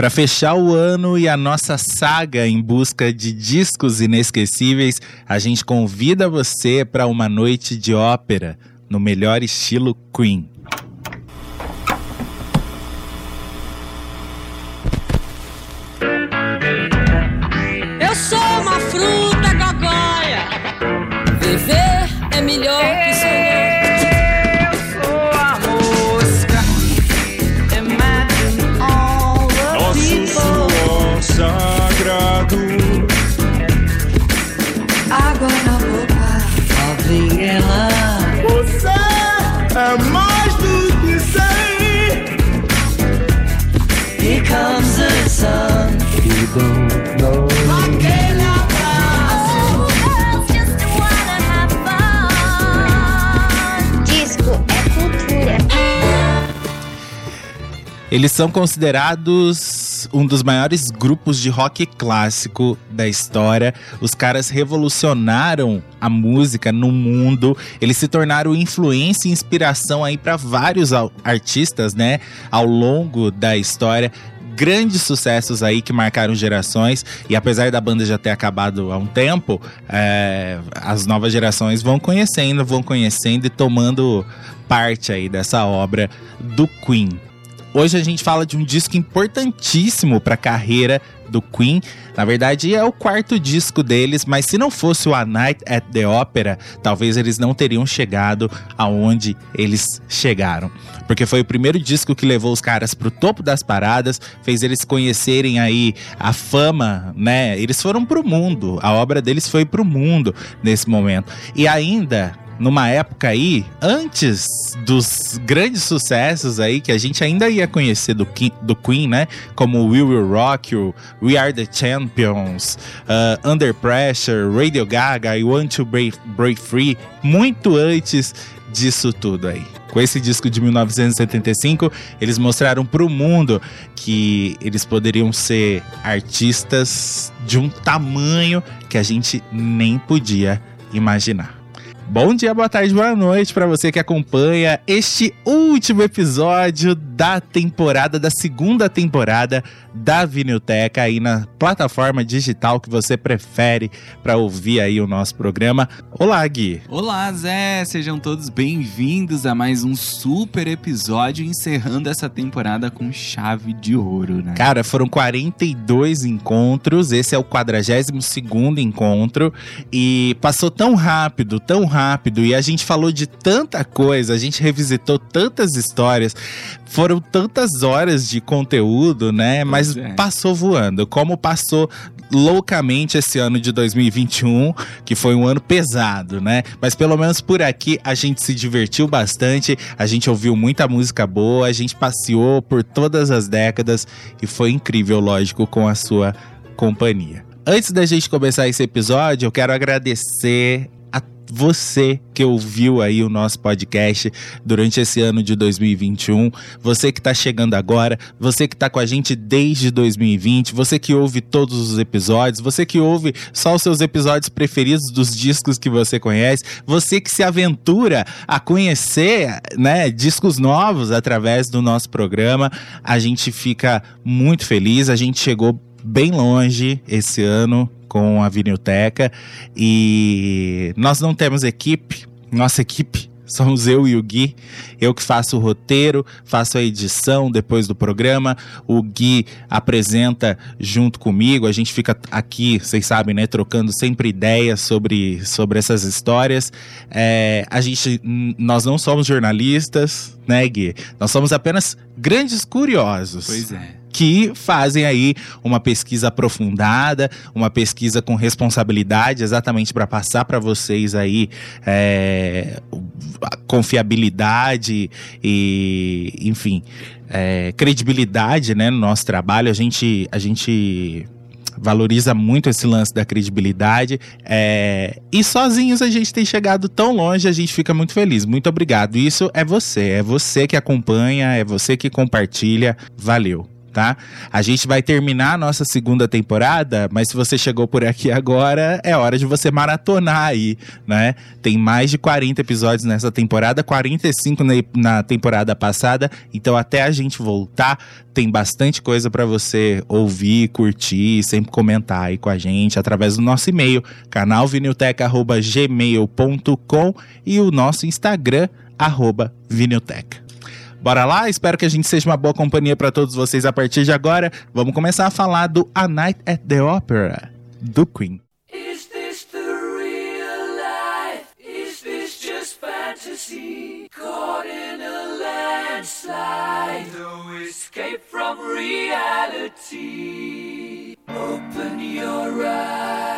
Para fechar o ano e a nossa saga em busca de discos inesquecíveis, a gente convida você para uma noite de ópera no melhor estilo Queen. Eu sou uma fruta gogóia. Viver é melhor Eles são considerados um dos maiores grupos de rock clássico da história. Os caras revolucionaram a música no mundo. Eles se tornaram influência e inspiração aí para vários artistas, né, ao longo da história. Grandes sucessos aí que marcaram gerações, e apesar da banda já ter acabado há um tempo, é, as novas gerações vão conhecendo, vão conhecendo e tomando parte aí dessa obra do Queen. Hoje a gente fala de um disco importantíssimo para a carreira do Queen. Na verdade, é o quarto disco deles, mas se não fosse o A Night at the Opera, talvez eles não teriam chegado aonde eles chegaram. Porque foi o primeiro disco que levou os caras pro topo das paradas, fez eles conhecerem aí a fama, né? Eles foram pro mundo, a obra deles foi pro mundo nesse momento. E ainda numa época aí, antes dos grandes sucessos aí, que a gente ainda ia conhecer do, do Queen, né? Como We Will Rock You, We Are The Champions, uh, Under Pressure, Radio Gaga, I Want To Break, Break Free, muito antes disso tudo aí. Com esse disco de 1975, eles mostraram pro mundo que eles poderiam ser artistas de um tamanho que a gente nem podia imaginar. Bom dia, boa tarde, boa noite para você que acompanha este último episódio da temporada, da segunda temporada da Vinilteca aí na plataforma digital que você prefere para ouvir aí o nosso programa. Olá, Gui. Olá, Zé! Sejam todos bem-vindos a mais um super episódio encerrando essa temporada com chave de ouro, né? Cara, foram 42 encontros, esse é o 42º encontro e passou tão rápido, tão rápido e a gente falou de tanta coisa, a gente revisitou tantas histórias, foram tantas horas de conteúdo, né? Mas é. passou voando, como passou loucamente esse ano de 2021, que foi um ano pesado, né? Mas pelo menos por aqui a gente se divertiu bastante, a gente ouviu muita música boa, a gente passeou por todas as décadas e foi incrível, lógico, com a sua companhia. Antes da gente começar esse episódio, eu quero agradecer você que ouviu aí o nosso podcast durante esse ano de 2021, você que tá chegando agora, você que tá com a gente desde 2020, você que ouve todos os episódios, você que ouve só os seus episódios preferidos dos discos que você conhece, você que se aventura a conhecer, né, discos novos através do nosso programa, a gente fica muito feliz, a gente chegou bem longe esse ano com a Vinilteca e nós não temos equipe, nossa equipe somos eu e o Gui, eu que faço o roteiro, faço a edição depois do programa, o Gui apresenta junto comigo, a gente fica aqui, vocês sabem, né, trocando sempre ideias sobre, sobre essas histórias. É, a gente, nós não somos jornalistas, né, Gui? Nós somos apenas grandes curiosos Pois é. Que fazem aí uma pesquisa aprofundada, uma pesquisa com responsabilidade, exatamente para passar para vocês aí é, confiabilidade e, enfim, é, credibilidade, né, no nosso trabalho. A gente, a gente valoriza muito esse lance da credibilidade. é, e sozinhos a gente tem chegado tão longe, a gente fica muito feliz. Muito obrigado. Isso é você, é você que acompanha, é você que compartilha. Valeu. Tá? A gente vai terminar a nossa segunda temporada, mas se você chegou por aqui agora, é hora de você maratonar aí, né? Tem mais de 40 episódios nessa temporada, 45 na, na temporada passada, então até a gente voltar, tem bastante coisa para você ouvir, curtir, sempre comentar aí com a gente através do nosso e-mail, canalvinilteca@gmail.com e o nosso Instagram arroba vinilteca. Bora lá? Espero que a gente seja uma boa companhia para todos vocês a partir de agora. Vamos começar a falar do A Night at the Opera, do Queen. Is this the real life? Is this just fantasy? Caught in a landslide, no escape from reality. Open your eyes,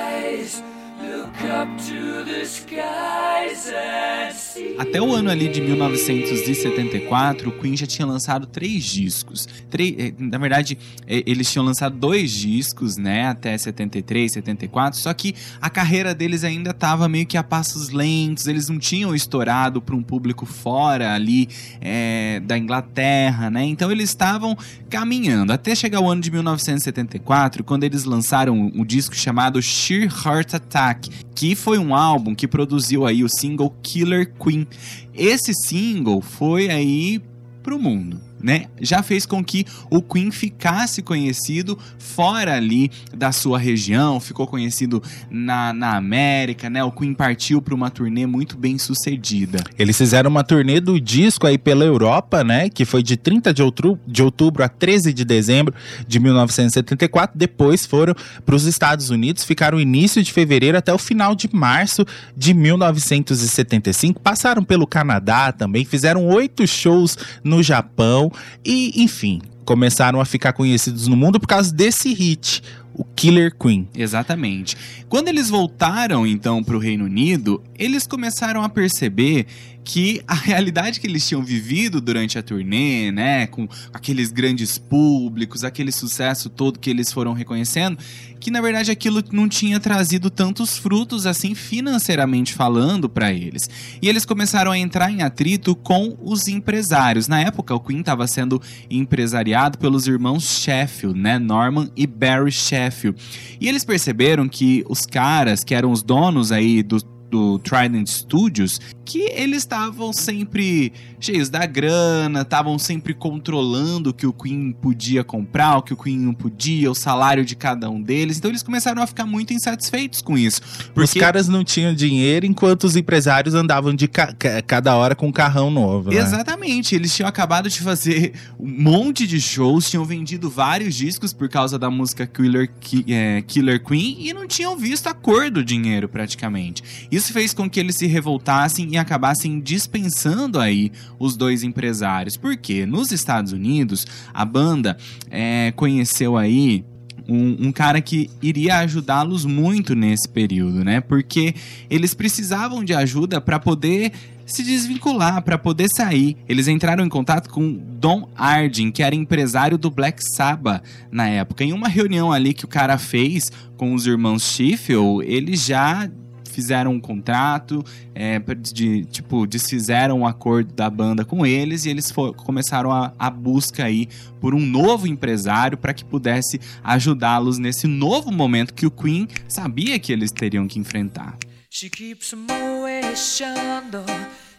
Até o ano ali de 1974, o Queen já tinha lançado três discos. Três, eh, na verdade, eh, eles tinham lançado dois discos, né, até 73, 74, só que a carreira deles ainda estava meio que a passos lentos, eles não tinham estourado para um público fora ali eh, da Inglaterra, né, então eles estavam caminhando até chegar o ano de 1974, quando eles lançaram um disco chamado Sheer Heart Attack, que foi um álbum que produziu aí o single Killer Queen. Esse single foi aí pro mundo, né? Já fez com que o Queen ficasse conhecido fora ali da sua região, ficou conhecido na, na América, né? O Queen partiu para uma turnê muito bem sucedida. Eles fizeram uma turnê do disco aí pela Europa, né? Que foi de 30 de outubro, de outubro a 13 de dezembro de 1974. Depois foram para os Estados Unidos, ficaram início de fevereiro até o final de março de 1975. Passaram pelo Canadá também, fizeram oito shows no Japão e, enfim, começaram a ficar conhecidos no mundo por causa desse hit, o Killer Queen. Exatamente. Quando eles voltaram então para o Reino Unido, eles começaram a perceber que a realidade que eles tinham vivido durante a turnê, né, com aqueles grandes públicos, aquele sucesso todo que eles foram reconhecendo, que na verdade aquilo não tinha trazido tantos frutos assim financeiramente falando para eles. E eles começaram a entrar em atrito com os empresários. Na época, o Queen estava sendo empresariado pelos irmãos Sheffield, né, Norman e Barry Sheffield. E eles perceberam que os caras que eram os donos aí do do Trident Studios, que eles estavam sempre cheios da grana, estavam sempre controlando o que o Queen podia comprar, o que o Queen não podia, o salário de cada um deles. Então eles começaram a ficar muito insatisfeitos com isso. Os caras não tinham dinheiro enquanto os empresários andavam de ca- cada hora com um carrão novo, né? Exatamente, eles tinham acabado de fazer um monte de shows, tinham vendido vários discos por causa da música Killer, Ki- é, Killer Queen e não tinham visto a cor do dinheiro praticamente. Isso fez com que eles se revoltassem e acabassem dispensando aí os dois empresários. Porque nos Estados Unidos a banda é, conheceu aí um, um cara que iria ajudá-los muito nesse período, né? Porque eles precisavam de ajuda para poder se desvincular, para poder sair. Eles entraram em contato com Don Ardin, que era empresário do Black Sabbath na época. Em uma reunião ali que o cara fez com os irmãos Schiffel, eles já fizeram um contrato, é, de, tipo, desfizeram um acordo da banda com eles e eles fo- começaram a, a busca aí por um novo empresário para que pudesse ajudá-los nesse novo momento que o Queen sabia que eles teriam que enfrentar. She keeps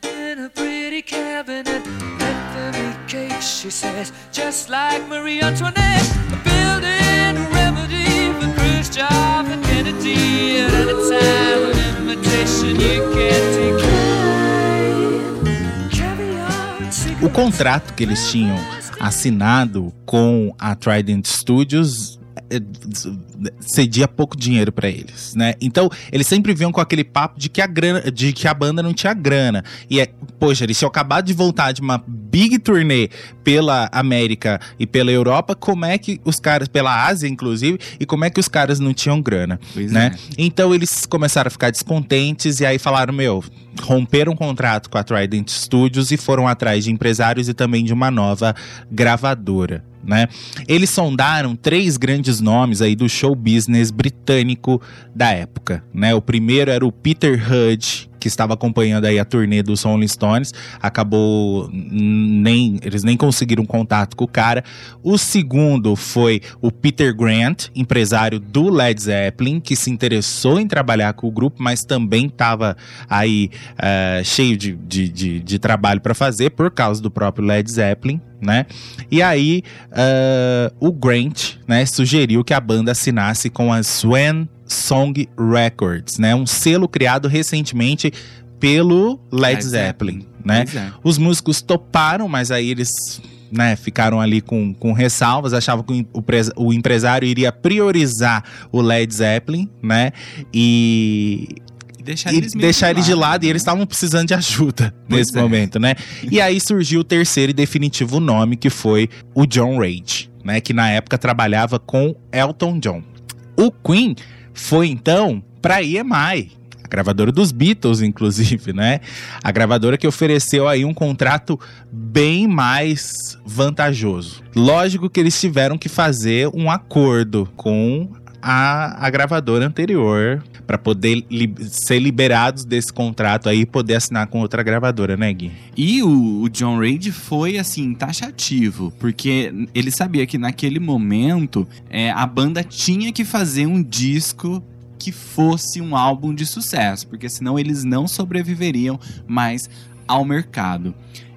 in a pretty cabinet. Let them eat cake, she says, just like Marie Antoinette. Building a remedy O contrato que eles tinham assinado com a Trident Studios cedia pouco dinheiro pra eles, né? Então, eles sempre vinham com aquele papo de que a grana, de que a banda não tinha grana. E é, poxa, eles tinham acabado de voltar de uma big turnê pela América e pela Europa, como é que os caras, pela Ásia inclusive, e como é que os caras não tinham grana, Pois né? é. Então eles começaram a ficar descontentes e aí falaram: Meu, romperam um contrato com a Trident Studios e foram atrás de empresários e também de uma nova gravadora. Né? Eles sondaram três grandes nomes aí do show business britânico da época. Né? O primeiro era o Peter Hudge, que estava acompanhando aí a turnê dos Rolling Stones, acabou nem eles nem conseguiram contato com o cara. O segundo foi o Peter Grant, empresário do Led Zeppelin, que se interessou em trabalhar com o grupo, mas também estava aí uh, cheio de, de, de, de trabalho para fazer por causa do próprio Led Zeppelin. Né? E aí uh, o Grant né, sugeriu que a banda assinasse com a Swan Song Records, né? Um selo criado recentemente pelo Led, Led Zeppelin, Zeppelin, né? É. Os músicos toparam, mas aí eles né, ficaram ali com, com ressalvas, achavam que o, o empresário iria priorizar o Led Zeppelin, né? E deixar, eles, deixar de eles de lado, né? e eles estavam precisando de ajuda pois nesse é. momento, né? E aí surgiu o terceiro e definitivo nome, que foi o John Rage, né? Que na época trabalhava com Elton John. O Queen foi então para EMI, a gravadora dos Beatles, inclusive, né? A gravadora que ofereceu aí um contrato bem mais vantajoso. Lógico que eles tiveram que fazer um acordo com a, a gravadora anterior para poder li ser liberados desse contrato aí e poder assinar com outra gravadora, né, Gui? E o, o John Reid foi, assim, taxativo, porque ele sabia que naquele momento é, a banda tinha que fazer um disco que fosse um álbum de sucesso, porque senão eles não sobreviveriam mais ao mercado.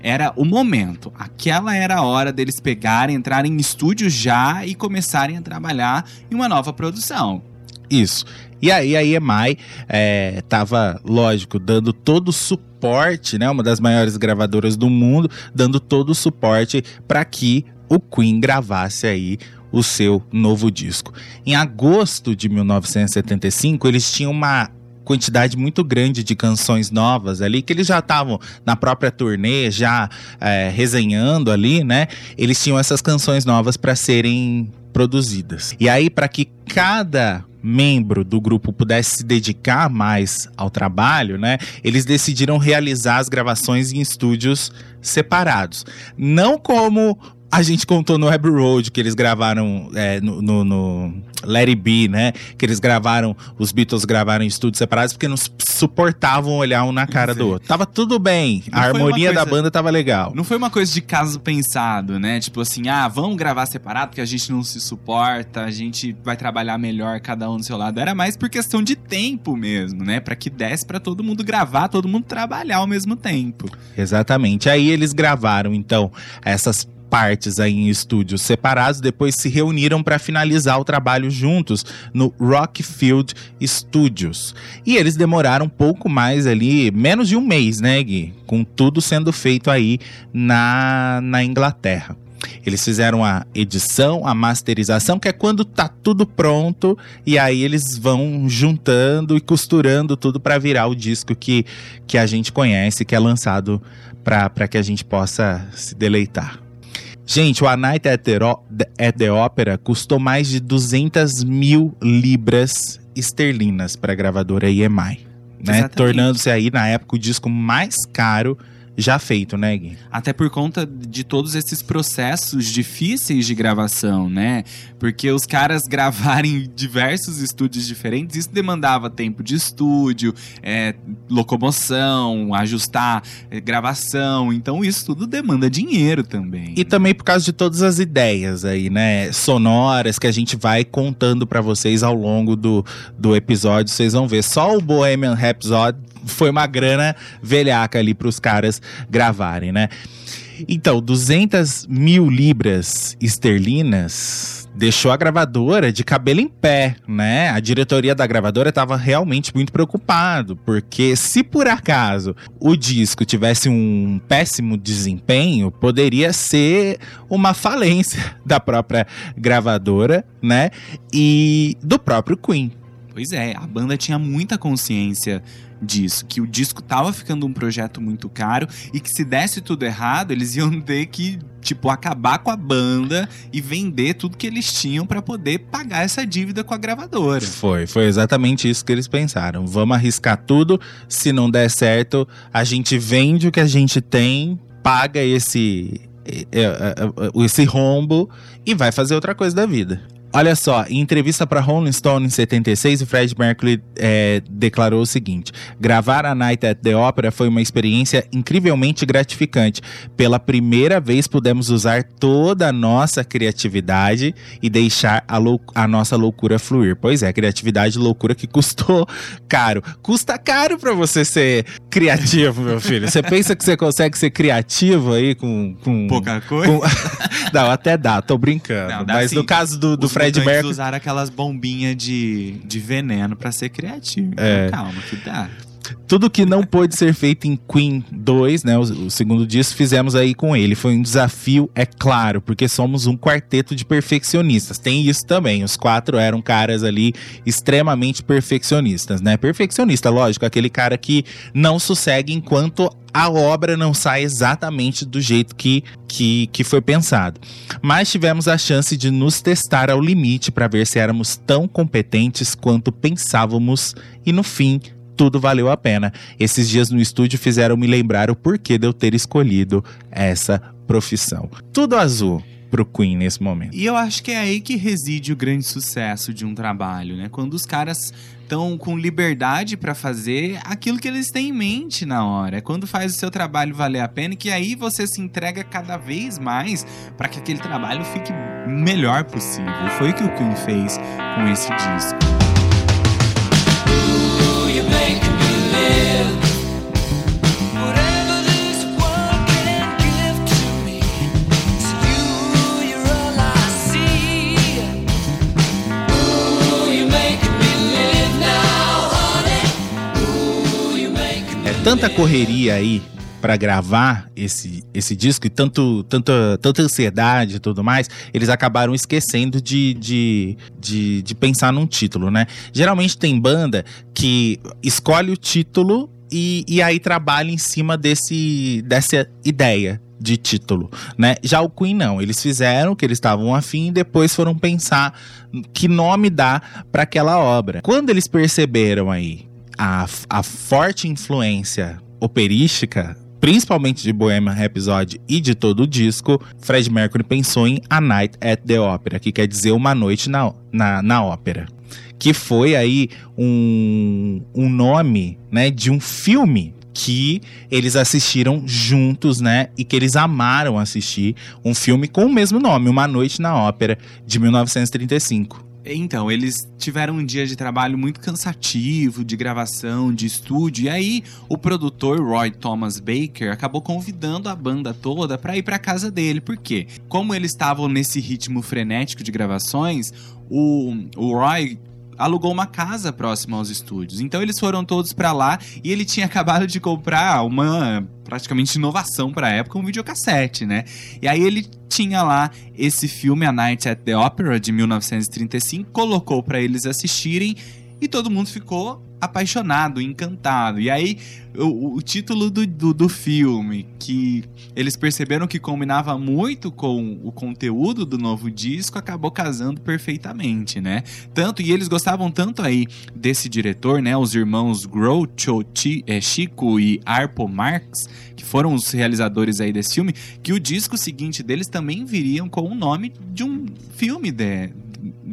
Era o momento, aquela era a hora deles pegarem, entrarem em estúdio já e começarem a trabalhar em uma nova produção. Isso. E aí a EMI é, tava, lógico, dando todo o suporte, né? Uma das maiores gravadoras do mundo, dando todo o suporte para que o Queen gravasse aí o seu novo disco. Em agosto de 1975, eles tinham uma quantidade muito grande de canções novas ali, que eles já estavam na própria turnê, já é, resenhando ali, né? Eles tinham essas canções novas para serem produzidas. E aí, para que cada membro do grupo pudesse se dedicar mais ao trabalho, né? Eles decidiram realizar as gravações em estúdios separados. Não como a gente contou no Abbey Road que eles gravaram é, no, no, no, Let It Be, né? Que eles gravaram, os Beatles gravaram em estúdios separados porque não suportavam olhar um na cara Sim. do outro. Tava tudo bem, não a harmonia coisa, da banda tava legal. Não foi uma coisa de caso pensado, né? Tipo assim, ah, vamos gravar separado porque a gente não se suporta, a gente vai trabalhar melhor cada um do seu lado. Era mais por questão de tempo mesmo, né? Para que desse para todo mundo gravar, todo mundo trabalhar ao mesmo tempo. Exatamente. Aí eles gravaram então essas partes aí em estúdios separados, depois se reuniram para finalizar o trabalho juntos no Rockfield Studios. E eles demoraram um pouco mais ali, menos de um mês, né, Gui? Com tudo sendo feito aí na, na Inglaterra. Eles fizeram a edição, a masterização, que é quando tá tudo pronto e aí eles vão juntando e costurando tudo para virar o disco que, que a gente conhece, que é lançado para que a gente possa se deleitar. Gente, o A Night at the, at the Opera custou mais de 200 mil libras esterlinas para a gravadora EMI, né? Tornando-se aí, na época, o disco mais caro já feito, né, Gui? Até por conta de todos esses processos difíceis de gravação, né? Porque os caras gravarem em diversos estúdios diferentes, isso demandava tempo de estúdio, é, locomoção, ajustar é, gravação. Então, isso tudo demanda dinheiro também. E também por causa de todas as ideias aí, né? Sonoras que a gente vai contando para vocês ao longo do, do episódio. Vocês vão ver. Só o Bohemian Rhapsody foi uma grana velhaca ali para os caras gravarem, né? Então, 200 mil libras esterlinas deixou a gravadora de cabelo em pé, né? A diretoria da gravadora estava realmente muito preocupado, porque se por acaso o disco tivesse um péssimo desempenho, poderia ser uma falência da própria gravadora, né? E do próprio Queen. Pois é, a banda tinha muita consciência disso, que o disco tava ficando um projeto muito caro e que se desse tudo errado, eles iam ter que, tipo, acabar com a banda e vender tudo que eles tinham para poder pagar essa dívida com a gravadora. Foi, foi exatamente isso que eles pensaram. Vamos arriscar tudo, se não der certo, a gente vende o que a gente tem, paga esse esse rombo e vai fazer outra coisa da vida. Olha só, em entrevista para Rolling Stone em 76, o Fred Mercury é, declarou o seguinte: gravar a Night at the Opera foi uma experiência incrivelmente gratificante. Pela primeira vez pudemos usar toda a nossa criatividade e deixar a, lou a nossa loucura fluir. Pois é, criatividade e loucura que custou caro. Custa caro para você ser criativo, meu filho. Você pensa que você consegue ser criativo aí com. com Pouca coisa. com- Não, até dá, tô brincando. Não, Mas sim. no caso do, do Os Fred Mercury. usaram aquelas bombinhas de, de veneno pra ser criativo. É. Então, calma, que dá. Tudo que não pôde ser feito em Queen 2, né, o, o segundo disco, fizemos aí com ele. Foi um desafio, é claro, porque somos um quarteto de perfeccionistas. Tem isso também. Os quatro eram caras ali extremamente perfeccionistas, né? Perfeccionista, lógico, aquele cara que não sossegue enquanto a obra não sai exatamente do jeito que, que, que foi pensado. Mas tivemos a chance de nos testar ao limite para ver se éramos tão competentes quanto pensávamos e no fim tudo valeu a pena. Esses dias no estúdio fizeram me lembrar o porquê de eu ter escolhido essa profissão. Tudo azul pro Queen nesse momento. E eu acho que é aí que reside o grande sucesso de um trabalho, né? Quando os caras estão com liberdade pra fazer aquilo que eles têm em mente na hora. É quando faz o seu trabalho valer a pena que aí você se entrega cada vez mais pra que aquele trabalho fique melhor possível. Foi o que o Queen fez com esse disco. Tanta correria aí pra gravar esse, esse disco e tanto, tanta, tanta ansiedade e tudo mais, eles acabaram esquecendo de, de, de, de pensar num título, né? Geralmente tem banda que escolhe o título e, e aí trabalha em cima desse, dessa ideia de título, né? Já o Queen não, eles fizeram o que eles estavam afim e depois foram pensar que nome dá para aquela obra. Quando eles perceberam aí a, a forte influência operística, principalmente de Bohemian Rhapsody e de todo o disco, Fred Mercury pensou em A Night at the Opera, que quer dizer uma noite na, na, na ópera. Que foi aí um, um nome né, de um filme que eles assistiram juntos, né? E que eles amaram assistir. Um filme com o mesmo nome, Uma Noite na Ópera, de 1935. Então, eles tiveram um dia de trabalho muito cansativo, de gravação, de estúdio, e aí o produtor Roy Thomas Baker acabou convidando a banda toda para ir para casa dele. Por quê? Como eles estavam nesse ritmo frenético de gravações, o, o Roy alugou uma casa próxima aos estúdios. Então eles foram todos para lá e ele tinha acabado de comprar uma praticamente inovação para a época, um videocassete, né? E aí ele tinha lá esse filme A Night at the Opera de 1935, colocou para eles assistirem e todo mundo ficou apaixonado, encantado. E aí o, o título do, do, do filme, que eles perceberam que combinava muito com o conteúdo do novo disco, acabou casando perfeitamente, né? Tanto, e eles gostavam tanto aí desse diretor, né? Os irmãos Groucho, eh, Chico e Arpo Marx, que foram os realizadores aí desse filme, que o disco seguinte deles também viriam com o nome de um filme de-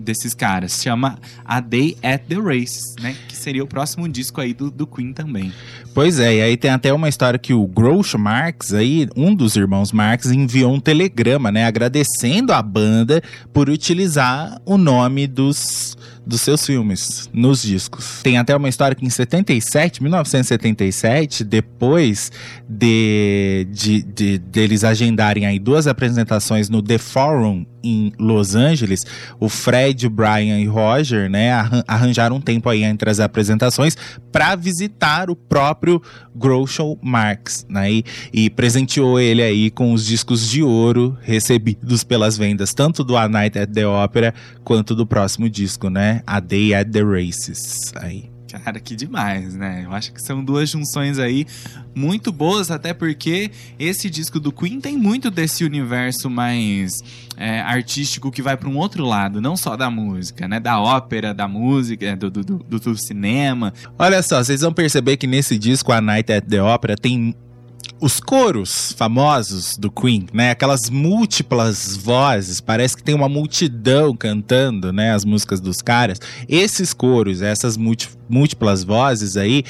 desses caras. Chama A Day at the Races, né? Que seria o próximo disco aí do, do Queen também. Pois é, e aí tem até uma história que o Groucho Marx, aí, um dos irmãos Marx, enviou um telegrama, né, agradecendo a banda por utilizar o nome dos, dos seus filmes nos discos. Tem até uma história que em 77, 1977, depois de, de, de deles agendarem aí duas apresentações no The Forum em Los Angeles, o Fred, o Brian e Roger, né, arran- arranjaram um tempo aí entre as apresentações para visitar o próprio Groucho Marx, né? E, e presenteou ele aí com os discos de ouro recebidos pelas vendas tanto do A Night at the Opera quanto do próximo disco, né? A Day at the Races. Aí. Cara, que demais, né? Eu acho que são duas junções aí muito boas, até porque esse disco do Queen tem muito desse universo mais é, artístico que vai para um outro lado, não só da música, né? Da ópera, da música, do, do, do, do cinema. Olha só, vocês vão perceber que nesse disco A Night at the Opera tem os coros famosos do Queen, né? Aquelas múltiplas vozes, parece que tem uma multidão cantando, né? As músicas dos caras. Esses coros, essas múlti- múltiplas vozes aí,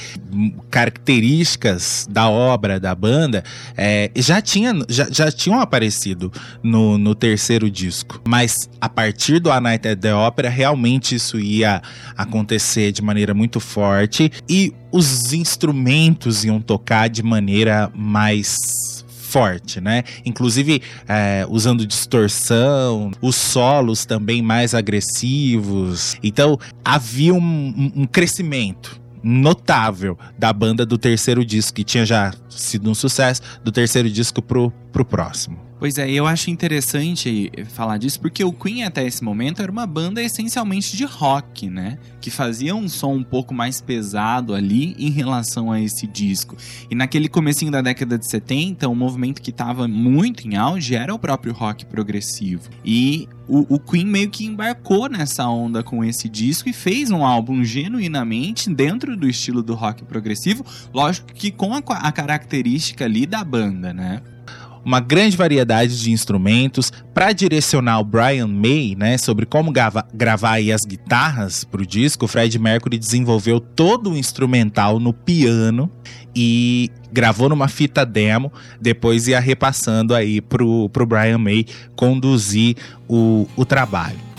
características da obra da banda, é, já, tinha, já, já tinham aparecido no, no terceiro disco. Mas a partir do A Night at the Opera, realmente isso ia acontecer de maneira muito forte e os instrumentos iam tocar de maneira mais forte, né? Inclusive é, usando distorção, os solos também mais agressivos. Então havia um, um- crescimento notável da banda do terceiro disco, que tinha já sido um sucesso, do terceiro disco pro, pro próximo. Pois é, eu acho interessante falar disso porque o Queen até esse momento era uma banda essencialmente de rock, né? Que fazia um som um pouco mais pesado ali em relação a esse disco. E naquele comecinho da década de 70, um movimento que estava muito em auge era o próprio rock progressivo. E o, o Queen meio que embarcou nessa onda com esse disco e fez um álbum genuinamente dentro do estilo do rock progressivo, lógico que com a, a característica ali da banda, né? Uma grande variedade de instrumentos para direcionar o Brian May, né, sobre como grava, gravar as guitarras para o disco. O Fred Mercury desenvolveu todo o instrumental no piano e gravou numa fita demo, depois ia repassando aí pro, pro Brian May conduzir o, o trabalho.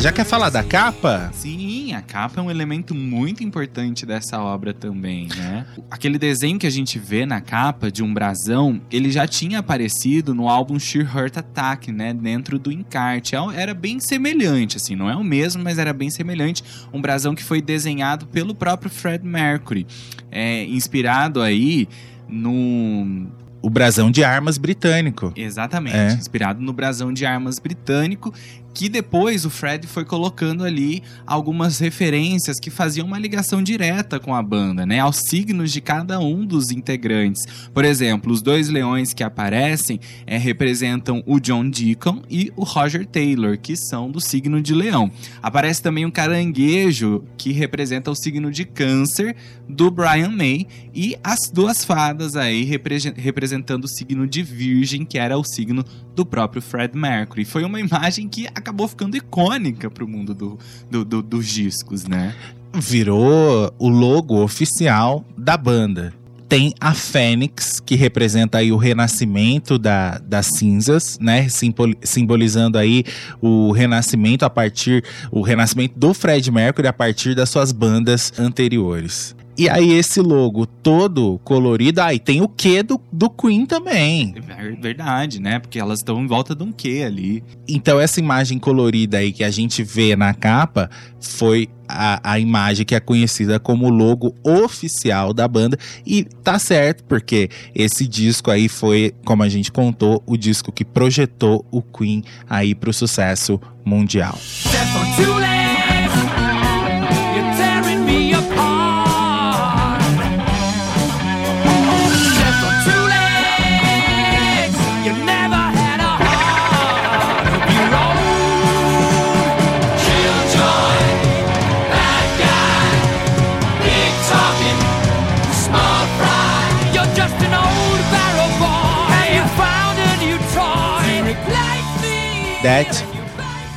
Já quer falar da capa? Sim, a capa é um elemento muito importante dessa obra também, né? Aquele desenho que a gente vê na capa de um brasão, ele já tinha aparecido no álbum Sheer Heart Attack, né? Dentro do encarte. É- Era bem semelhante, assim, não é o mesmo, mas era bem semelhante. Um brasão que foi desenhado pelo próprio Fred Mercury, é, inspirado aí no O brasão de armas britânico. Exatamente, É. inspirado no brasão de armas britânico, que depois o Fred foi colocando ali algumas referências que faziam uma ligação direta com a banda, né, aos signos de cada um dos integrantes. Por exemplo, os dois leões que aparecem é, representam o John Deacon e o Roger Taylor, que são do signo de leão. Aparece também um caranguejo que representa o signo de câncer do Brian May e as duas fadas aí repre- representando o signo de virgem, que era o signo do próprio Fred Mercury. Foi uma imagem que acabou ficando icônica pro mundo do, do- do- dos discos, né? virou o logo oficial da banda. Tem a Fênix, que representa aí o renascimento da, das cinzas, né? Simbol- simbolizando aí o renascimento a partir. O renascimento do Fred Mercury a partir das suas bandas anteriores. E aí, esse logo todo colorido. Aí tem o Q do, do Queen também. É verdade, né? Porque elas estão em volta de um quê ali. Então, essa imagem colorida aí que a gente vê na capa foi a, a imagem que é conhecida como logo oficial da banda. E tá certo, porque esse disco aí foi, como a gente contou, o disco que projetou o Queen aí pro sucesso mundial. Step That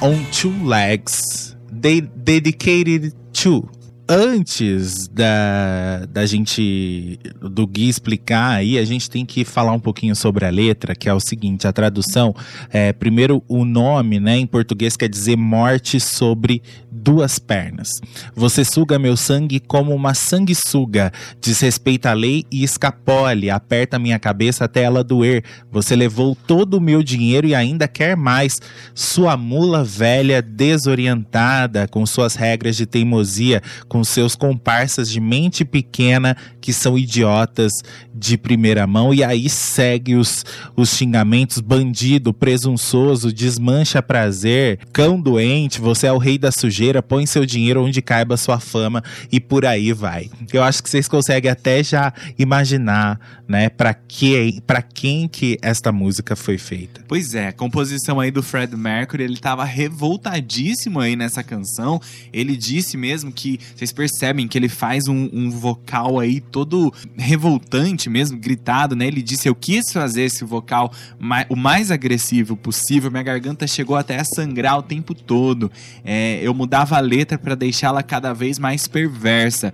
on Two Legs, they dedicated to. Antes da, da gente, do Gui explicar aí, a gente tem que falar um pouquinho sobre a letra, que é o seguinte, a tradução, é, primeiro o nome, né, em português quer dizer morte sobre duas pernas. Você suga meu sangue como uma sanguessuga, desrespeita a lei e escapole, aperta minha cabeça até ela doer. Você levou todo o meu dinheiro e ainda quer mais. Sua mula velha desorientada, com suas regras de teimosia, com com seus comparsas de mente pequena que são idiotas de primeira mão e aí segue os, os xingamentos bandido, presunçoso, desmancha prazer, cão doente, você é o rei da sujeira, põe seu dinheiro onde caiba sua fama e por aí vai. Eu acho que vocês conseguem até já imaginar, né, para que para quem que esta música foi feita. Pois é, a composição aí do Fred Mercury, ele tava revoltadíssimo aí nessa canção. Ele disse mesmo que, vocês percebem que ele faz um, um vocal aí todo revoltante mesmo, gritado, né? Ele disse, eu quis fazer esse vocal mai- o mais agressivo possível, minha garganta chegou até a sangrar o tempo todo. É, eu mudava a letra para deixá-la cada vez mais perversa.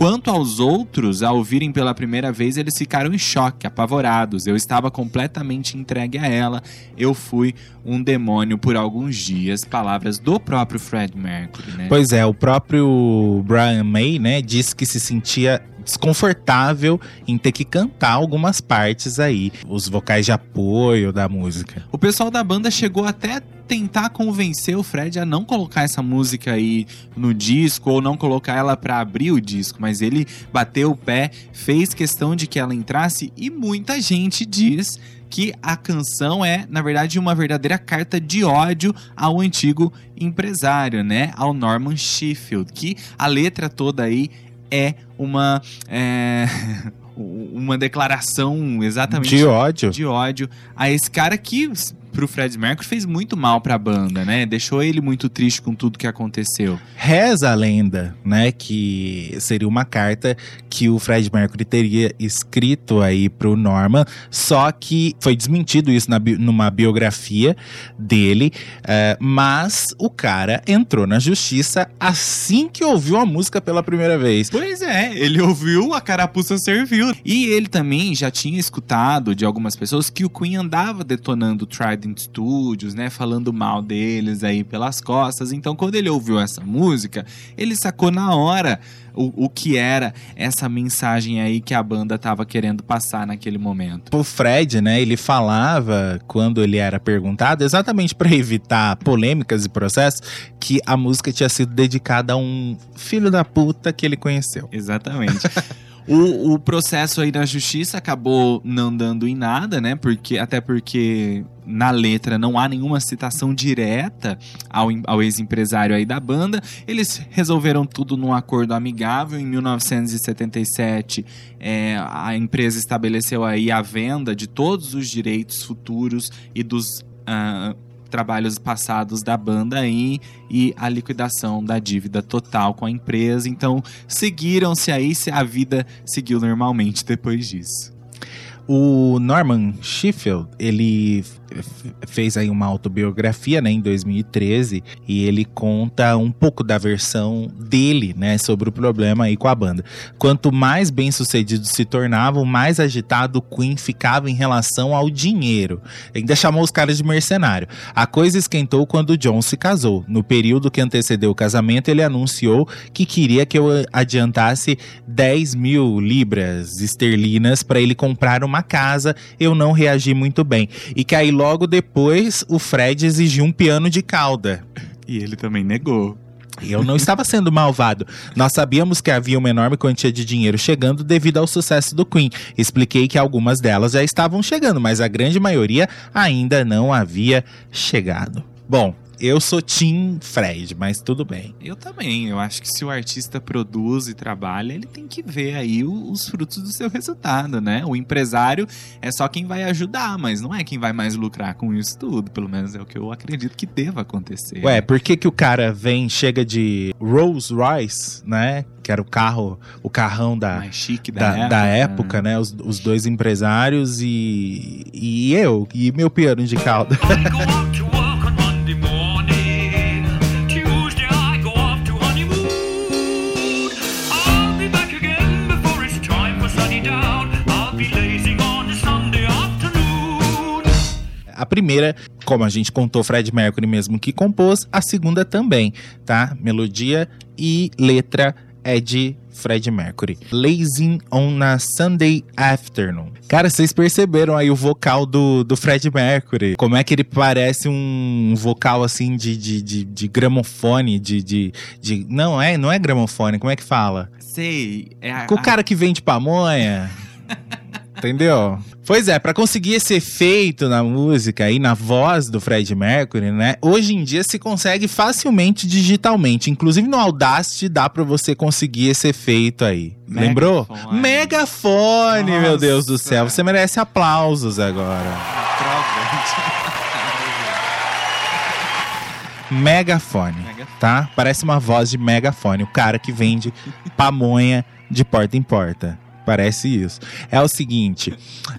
Quanto aos outros, ao ouvirem pela primeira vez, eles ficaram em choque, apavorados. Eu estava completamente entregue a ela. Eu fui um demônio por alguns dias. Palavras do próprio Fred Mercury, né? Pois é, o próprio Brian May, né, disse que se sentia desconfortável em ter que cantar algumas partes aí, os vocais de apoio da música. O pessoal da banda chegou até tentar convencer o Fred a não colocar essa música aí no disco ou não colocar ela pra abrir o disco, mas ele bateu o pé, fez questão de que ela entrasse e muita gente diz que a canção é, na verdade, uma verdadeira carta de ódio ao antigo empresário, né? Ao Norman Sheffield, que a letra toda aí é uma é, uma declaração exatamente De ódio. de ódio a esse cara que pro Fred Mercury fez muito mal pra banda, né? Deixou ele muito triste com tudo que aconteceu. Reza a lenda, né, que seria uma carta que o Fred Mercury teria escrito aí pro Norman, só que foi desmentido isso na numa biografia dele, eh, mas o cara entrou na justiça assim que ouviu a música pela primeira vez. Pois é, ele ouviu, a carapuça serviu. E ele também já tinha escutado de algumas pessoas que o Queen andava detonando o Trident Studios, né? Falando mal deles aí pelas costas. Então, quando ele ouviu essa música, ele sacou na hora o, o que era essa mensagem aí que a banda tava querendo passar naquele momento. O Fred, né, ele falava quando ele era perguntado, exatamente para evitar polêmicas e processos, que a música tinha sido dedicada a um filho da puta que ele conheceu. Exatamente. O, o processo aí na justiça acabou não dando em nada, né? Porque, até porque na letra não há nenhuma citação direta ao, ao ex-empresário aí da banda. Eles resolveram tudo num acordo amigável. Em 1977, é, a empresa estabeleceu aí a venda de todos os direitos futuros e dos ah, trabalhos passados da banda aí e a liquidação da dívida total com a empresa. Então, seguiram-se aí, se a vida seguiu normalmente depois disso. O Norman Sheffield, ele fez aí uma autobiografia, né, em 2013, e ele conta um pouco da versão dele, né, sobre o problema aí com a banda. Quanto mais bem-sucedido se tornavam, mais agitado o Queen ficava em relação ao dinheiro. Ainda chamou os caras de mercenário. A coisa esquentou quando John se casou. No período que antecedeu o casamento, ele anunciou que queria que eu adiantasse 10 mil libras esterlinas para ele comprar uma casa. Eu não reagi muito bem. E que aí logo depois o Fred exigiu um piano de cauda. E ele também negou. Eu não estava sendo malvado. Nós sabíamos que havia uma enorme quantia de dinheiro chegando devido ao sucesso do Queen. Expliquei que algumas delas já estavam chegando, mas a grande maioria ainda não havia chegado. Bom, eu sou Team Fred, mas tudo bem. Eu também. Eu acho que se o artista produz e trabalha, ele tem que ver aí os frutos do seu resultado, né? O empresário é só quem vai ajudar, mas não é quem vai mais lucrar com isso tudo. Pelo menos é o que eu acredito que deva acontecer. Ué, por que, que o cara vem, chega de Rolls Royce, né? Que era o carro, o carrão da, mais chique da, da, época. da época, né? Os, os dois empresários e, e eu, e meu piano de cauda. primeira, como a gente contou, Fred Mercury mesmo que compôs, a segunda também, tá? Melodia e letra é de Fred Mercury. Lazing on a Sunday Afternoon. Cara, vocês perceberam aí o vocal do, do Fred Mercury? Como é que ele parece um vocal assim de, de, de, de gramofone, de, de, de. Não é, não é gramofone, como é que fala? Sei. É a, Com o cara que vende pamonha. Entendeu? Pois é, pra conseguir esse efeito na música e na voz do Fred Mercury, né? Hoje em dia se consegue facilmente digitalmente. Inclusive no Audacity dá pra você conseguir esse efeito aí. Lembrou? Megafone. Megafone, meu Nossa. Deus do céu. Você merece aplausos agora. Megafone, Megafone. tá? Parece uma voz de megafone. O cara que vende pamonha de porta em porta. Parece isso. É o seguinte,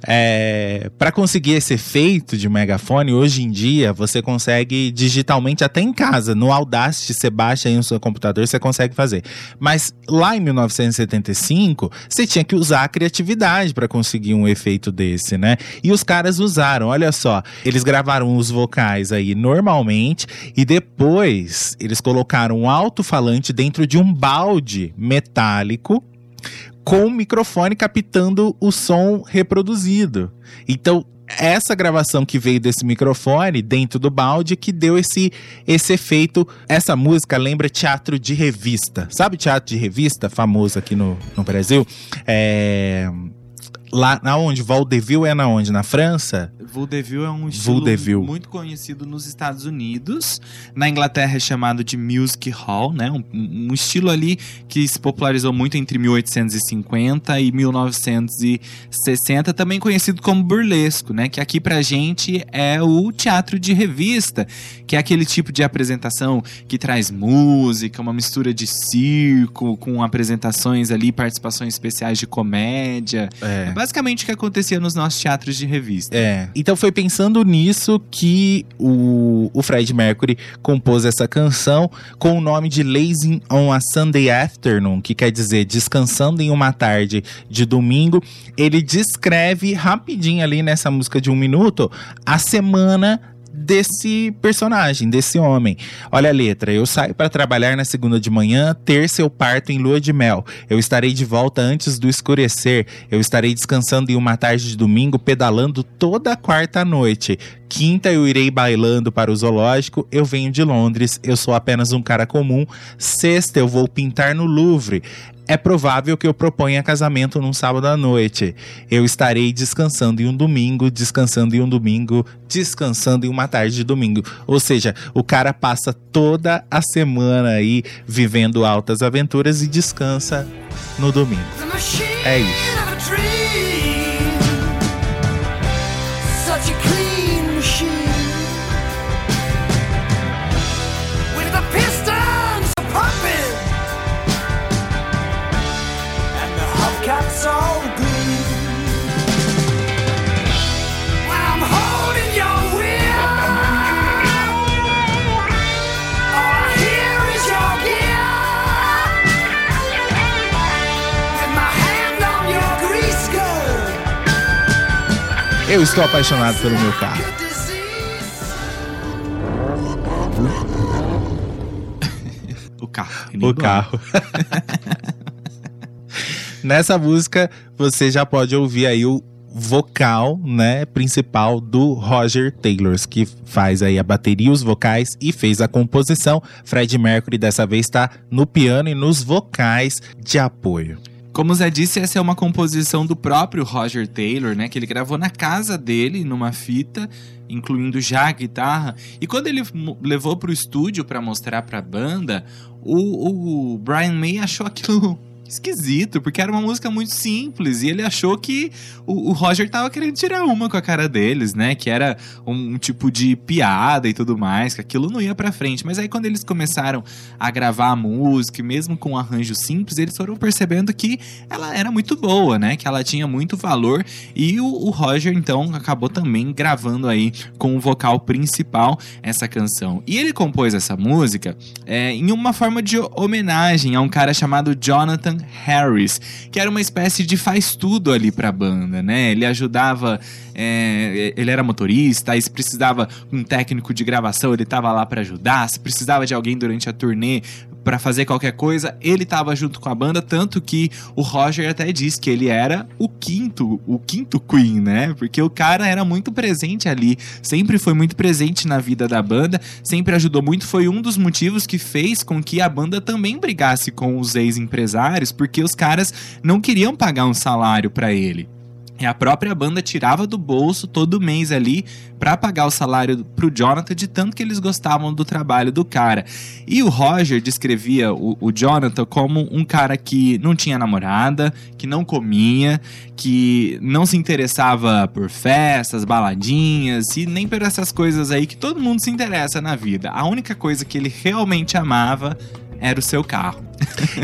é, para conseguir esse efeito de megafone, hoje em dia você consegue digitalmente até em casa, no Audacity, você baixa aí no seu computador, você consegue fazer. Mas lá em 1975, você tinha que usar a criatividade para conseguir um efeito desse, né? E os caras usaram, olha só, eles gravaram os vocais aí normalmente e depois eles colocaram um alto-falante dentro de um balde metálico com o microfone captando o som reproduzido. Então, essa gravação que veio desse microfone dentro do balde que deu esse, esse efeito. Essa música lembra teatro de revista. Sabe teatro de revista, famoso aqui no, no Brasil? É. Lá na onde? Vaudeville é na onde? Na França? Vaudeville é um estilo Vaudeville. muito conhecido nos Estados Unidos. Na Inglaterra é chamado de music hall, né? Um, um estilo ali que se popularizou muito entre 1850 e 1960, também conhecido como burlesco, né? Que aqui pra gente é o teatro de revista, que é aquele tipo de apresentação que traz música, uma mistura de circo com apresentações ali, participações especiais de comédia. É basicamente o que acontecia nos nossos teatros de revista. É. Então foi pensando nisso que o, o Fred Mercury compôs essa canção com o nome de Lazing on a Sunday Afternoon, que quer dizer descansando em uma tarde de domingo. Ele descreve rapidinho ali nessa música de um minuto a semana desse personagem, desse homem. Olha a letra. Eu saio para trabalhar na segunda de manhã, terça eu parto em lua de mel. Eu estarei de volta antes do escurecer. Eu estarei descansando em uma tarde de domingo, pedalando toda a quarta noite. Quinta eu irei bailando para o zoológico. Eu venho de Londres, eu sou apenas um cara comum. Sexta eu vou pintar no Louvre. É provável que eu proponha casamento num sábado à noite. Eu estarei descansando em um domingo, descansando em um domingo, descansando em uma tarde de domingo. Ou seja, o cara passa toda a semana aí vivendo altas aventuras e descansa no domingo. É isso. Eu estou apaixonado pelo meu carro. O carro. O carro. Nessa música, você já pode ouvir aí o vocal, né, principal do Roger Taylor, que faz aí a bateria, os vocais e fez a composição. Fred Mercury dessa vez está no piano e nos vocais de apoio. Como o Zé disse, essa é uma composição do próprio Roger Taylor, né? Que ele gravou na casa dele, numa fita, incluindo já a guitarra. E quando ele levou pro estúdio pra mostrar pra banda, o, o Brian May achou aquilo esquisito, porque era uma música muito simples. E ele achou que o, o Roger tava querendo tirar uma com a cara deles, né? Que era um, um tipo de piada e tudo mais, que aquilo não ia pra frente. Mas aí quando eles começaram a gravar a música, mesmo com um arranjo simples, eles foram percebendo que ela era muito boa, né? Que ela tinha muito valor. E o, o Roger, então, acabou também gravando aí com o vocal principal essa canção. E ele compôs essa música é, em uma forma de homenagem a um cara chamado Jonathan Harris, que era uma espécie de faz tudo ali pra banda, né? Ele ajudava, é, ele era motorista, se precisava um técnico de gravação, ele tava lá pra ajudar, se precisava de alguém durante a turnê pra fazer qualquer coisa, ele tava junto com a banda, tanto que o Roger até diz que ele era o quinto, o quinto Queen, né? Porque o cara era muito presente ali, sempre foi muito presente na vida da banda, sempre ajudou muito, foi um dos motivos que fez com que a banda também brigasse com os ex-empresários, porque os caras não queriam pagar um salário pra ele. E a própria banda tirava do bolso todo mês ali pra pagar o salário pro Jonathan de tanto que eles gostavam do trabalho do cara. E o Roger descrevia o, o Jonathan como um cara que não tinha namorada, que não comia, que não se interessava por festas, baladinhas e nem por essas coisas aí que todo mundo se interessa na vida. A única coisa que ele realmente amava era o seu carro.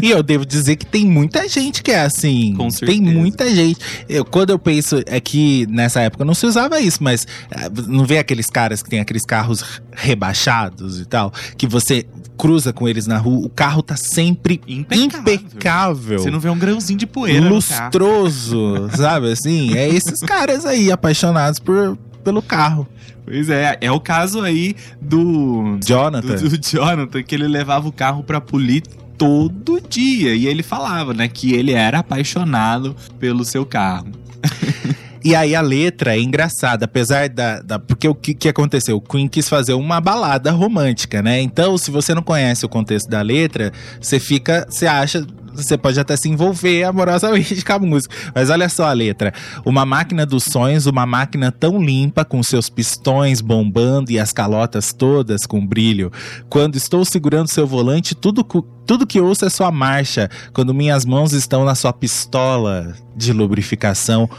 E eu devo dizer que tem muita gente que é assim. Com Tem certeza. muita gente. Eu, quando eu penso, é que nessa época não se usava isso, mas eh, não vê aqueles caras que tem aqueles carros rebaixados e tal, que você cruza com eles na rua, o carro tá sempre Impecável. impecável. Você não vê um grãozinho de poeira lustroso, sabe assim? É esses caras aí apaixonados por, pelo carro. Pois é, é o caso aí do Jonathan. do, do Jonathan, que ele levava o carro pra polir todo dia. E ele falava, né, que ele era apaixonado pelo seu carro. E aí a letra é engraçada, apesar da. da- porque o que, que aconteceu? O Queen quis fazer uma balada romântica, né? Então, se você não conhece o contexto da letra, você fica. Você acha. Você pode até se envolver amorosamente com a música. Mas olha só a letra. Uma máquina dos sonhos, uma máquina tão limpa, com seus pistões bombando e as calotas todas com brilho. Quando estou segurando seu volante, tudo, tudo que ouço é sua marcha. Quando minhas mãos estão na sua pistola de lubrificação,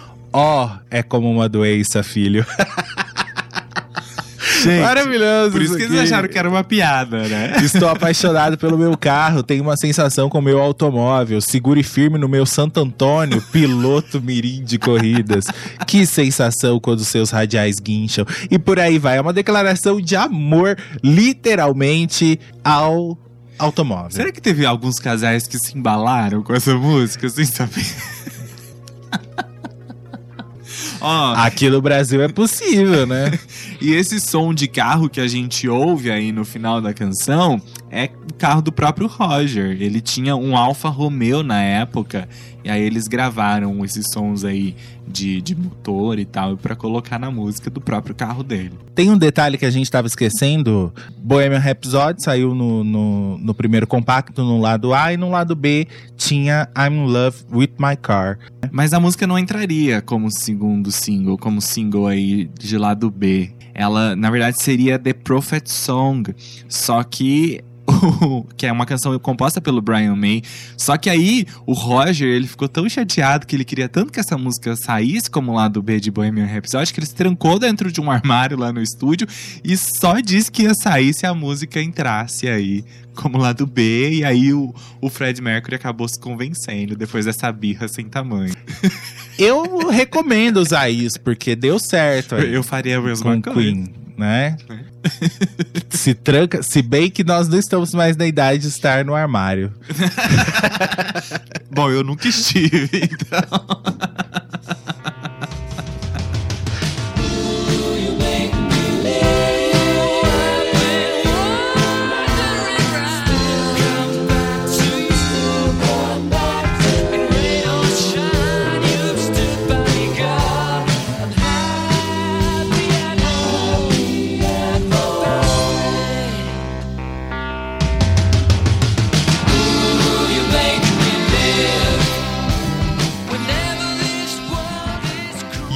Ó, é como uma doença, filho. Gente, Maravilhoso. por isso que eles acharam que era uma piada, né? Estou apaixonado pelo meu carro, tenho uma sensação com o meu automóvel. Segure firme no meu Santo Antônio, piloto mirim de corridas. Que sensação quando seus radiais guincham. E por aí vai. É uma declaração de amor, literalmente, ao automóvel. Será que teve alguns casais que se embalaram com essa música sem saber? Ó, Aqui no Brasil é possível, né? E esse som de carro que a gente ouve aí no final da canção é o carro do próprio Roger. Ele tinha um Alfa Romeo na época, e aí eles gravaram esses sons aí de, de motor e tal, pra colocar na música do próprio carro dele. Tem um detalhe que a gente tava esquecendo. Bohemian Rhapsody saiu no, no, no primeiro compacto, no lado A, e no lado B tinha I'm in Love with My Car. Mas a música não entraria como segundo single, como single aí de lado B. Ela, na verdade, seria The Prophet Song. Só que. que é uma canção composta pelo Brian May. Só que aí o Roger, ele ficou tão chateado que ele queria tanto que essa música saísse como lado B de Bohemian Rhapsody que ele se trancou dentro de um armário lá no estúdio e só disse que ia sair se a música entrasse aí como lado B. E aí o, o Fred Mercury acabou se convencendo depois dessa birra sem tamanho. Eu recomendo usar isso, porque deu certo. aí Eu faria a mesma com coisa. Queen, né? se tranca, se bem que nós não estamos mais na idade de estar no armário. Bom, eu nunca estive, então.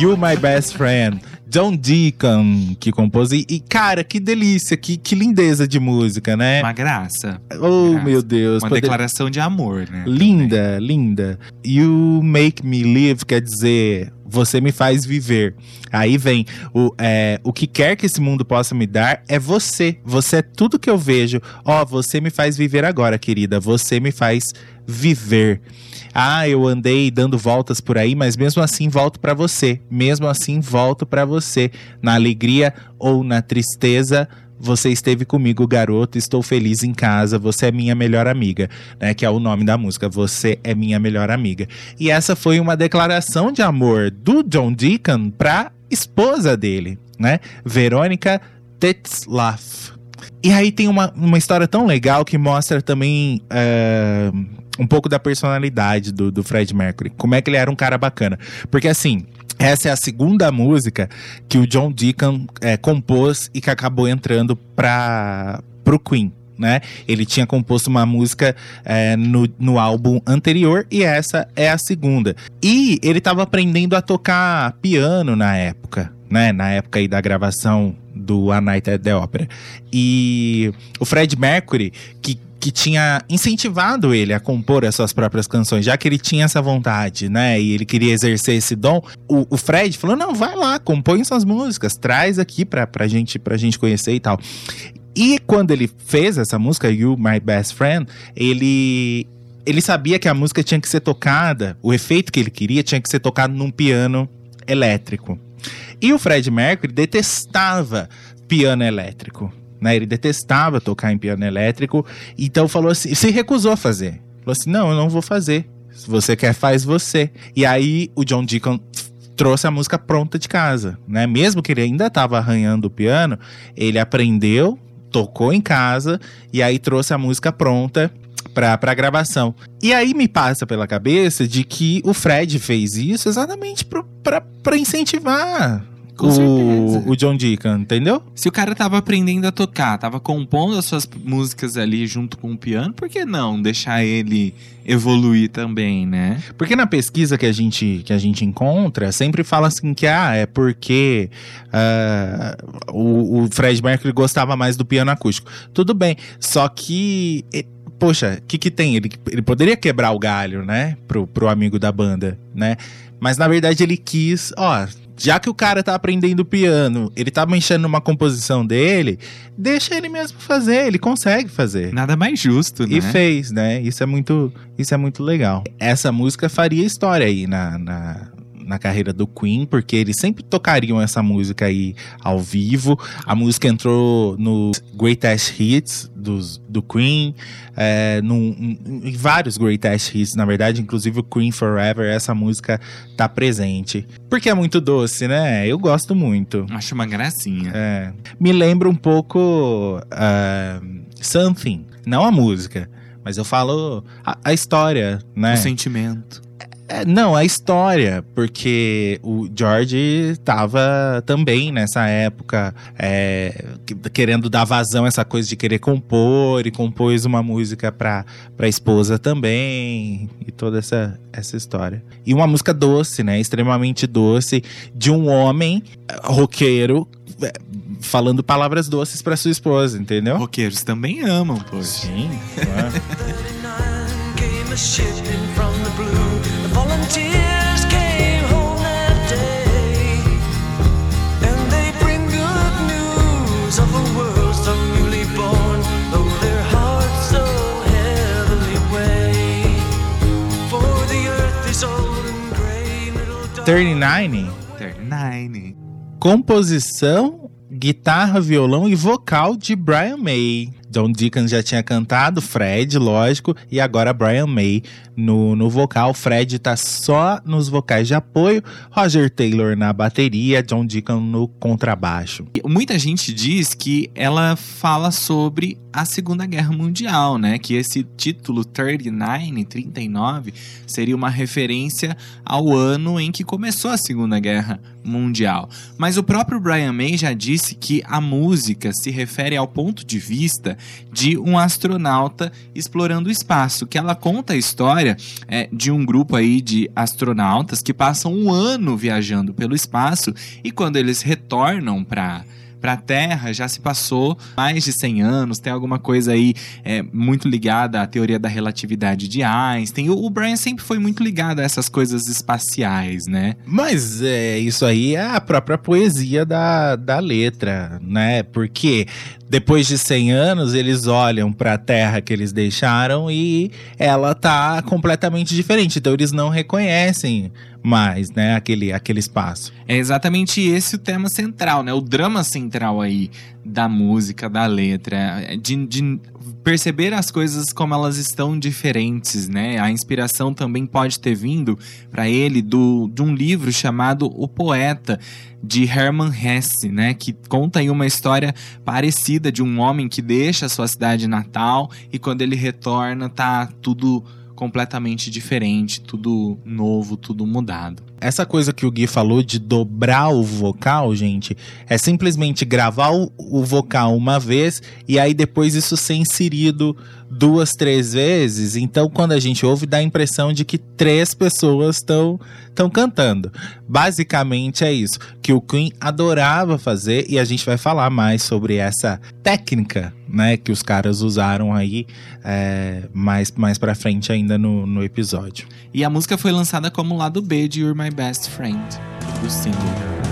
You My Best Friend. John Deacon que compôs. E, e, cara, que delícia, que, que lindeza de música, né? Uma graça. oh, graça. meu Deus. Uma poder- declaração de amor, né? Linda, linda. You make me live quer dizer você me faz viver. Aí vem o, é, o que quer que esse mundo possa me dar é você. Você é tudo que eu vejo. Ó, você me faz viver agora, querida. Você me faz viver. Ah, eu andei dando voltas por aí, mas mesmo assim volto pra você. Mesmo assim volto pra você. Na alegria ou na tristeza, você esteve comigo, garoto. Estou feliz em casa. Você é minha melhor amiga, né? Que é o nome da música. Você é minha melhor amiga. E essa foi uma declaração de amor do John Deacon pra esposa dele, né? Verônica Tetzlaff. E aí tem uma, uma história tão legal que mostra também é, um pouco da personalidade do, do Fred Mercury. Como é que ele era um cara bacana. Porque assim, essa é a segunda música que o John Deacon é, compôs e que acabou entrando para pro Queen. Né? Ele tinha composto uma música é, no, no álbum anterior e essa é a segunda. E ele estava aprendendo a tocar piano na época, né? Na época aí da gravação do A Night at the Opera. E o Fred Mercury, que que tinha incentivado ele a compor as suas próprias canções, já que ele tinha essa vontade, né? E ele queria exercer esse dom. O, o Fred falou: não, vai lá, compõe suas músicas, traz aqui pra, pra, gente, pra gente conhecer e tal. E quando ele fez essa música, You My Best Friend, ele. Ele sabia que a música tinha que ser tocada, o efeito que ele queria tinha que ser tocado num piano elétrico. E o Fred Mercury detestava piano elétrico né? Ele detestava tocar em piano elétrico, então falou assim, se recusou a fazer. Falou assim: "Não, eu não vou fazer. Se você quer, faz você". E aí o John Deacon trouxe a música pronta de casa, né? Mesmo que ele ainda estava arranhando o piano, ele aprendeu, tocou em casa e aí trouxe a música pronta pra, pra gravação. E aí me passa pela cabeça de que o Fred fez isso exatamente pra incentivar Com o, certeza. o John Deacon, entendeu? Se o cara tava aprendendo a tocar, tava compondo as suas músicas ali junto com o piano, por que não deixar ele evoluir também, né? Porque na pesquisa que a gente, que a gente encontra, sempre fala assim que ah, é porque ah, o, o Fred Mercury gostava mais do piano acústico. Tudo bem, só que. Poxa, o que, que tem? Ele, ele poderia quebrar o galho, né? Pro, pro amigo da banda, né? Mas na verdade ele quis, ó, já que o cara tá aprendendo piano, ele tá mexendo numa composição dele, deixa ele mesmo fazer, ele consegue fazer. Nada mais justo, né? E fez, né? Isso é muito, isso é muito legal. Essa música faria história aí na, na, na carreira do Queen, porque eles sempre tocariam essa música aí ao vivo. A música entrou no Greatest Hits dos, do Queen, é, num- em vários Greatest Hits, na verdade, inclusive o Queen Forever, essa música tá presente. Porque é muito doce, né? Eu gosto muito. Acho uma gracinha. É. Me lembra um pouco ah, Something, não a música, mas eu falo a, a história, né? O sentimento. É, não, a história, porque o George tava também nessa época é, que- querendo dar vazão a essa coisa de querer compor e compôs uma música pra, pra esposa também e toda essa, essa história. E uma música doce, né? Extremamente doce, de um homem eh, roqueiro eh, falando palavras doces pra sua esposa, entendeu? Roqueiros também amam, poxa. Sim. claro. 39 came a shipping from the blue. The volunteers came home that day. And they bring good news of a world so newly born. Though their hearts so heavily weigh. For the earth is old and gray, little dark. 39 Nine. composição, guitarra, violão e vocal de Brian May. John Deacon já tinha cantado, Fred, lógico, e agora Brian May no, no vocal. Fred tá só nos vocais de apoio, Roger Taylor na bateria, John Deacon no contrabaixo. Muita gente diz que ela fala sobre a Segunda Guerra Mundial, né? Que esse título 39, 39, seria uma referência ao ano em que começou a Segunda Guerra Mundial. Mas o próprio Brian May já disse que a música se refere ao ponto de vista de um astronauta explorando o espaço, que ela conta a história é, de um grupo aí de astronautas que passam um ano viajando pelo espaço e quando eles retornam para para a Terra já se passou mais de 100 anos, tem alguma coisa aí é, muito ligada à teoria da relatividade de Einstein. O, o Brian sempre foi muito ligado a essas coisas espaciais, né? Mas é, isso aí é a própria poesia da, da letra, né? Porque depois de 100 anos eles olham para a terra que eles deixaram e ela tá completamente diferente. Então eles não reconhecem mais, né? Aquele, aquele espaço. É exatamente esse o tema central, né? O drama central aí da música, da letra. é De, de perceber as coisas como elas estão diferentes, né? A inspiração também pode ter vindo para ele do, de um livro chamado O Poeta, de Hermann Hesse, né? Que conta aí uma história parecida de um homem que deixa a sua cidade natal e quando ele retorna tá tudo completamente diferente, tudo novo, tudo mudado. Essa coisa que o Gui falou de dobrar o vocal, gente, é simplesmente gravar o, o vocal uma vez e aí depois isso ser inserido duas, três vezes. Então, quando a gente ouve, dá a impressão de que três pessoas estão estão cantando. Basicamente é isso que o Queen adorava fazer e a gente vai falar mais sobre essa técnica, né, que os caras usaram aí é, mais mais para frente ainda no, no episódio. E a música foi lançada como lado B de You're My Best Friend, do single.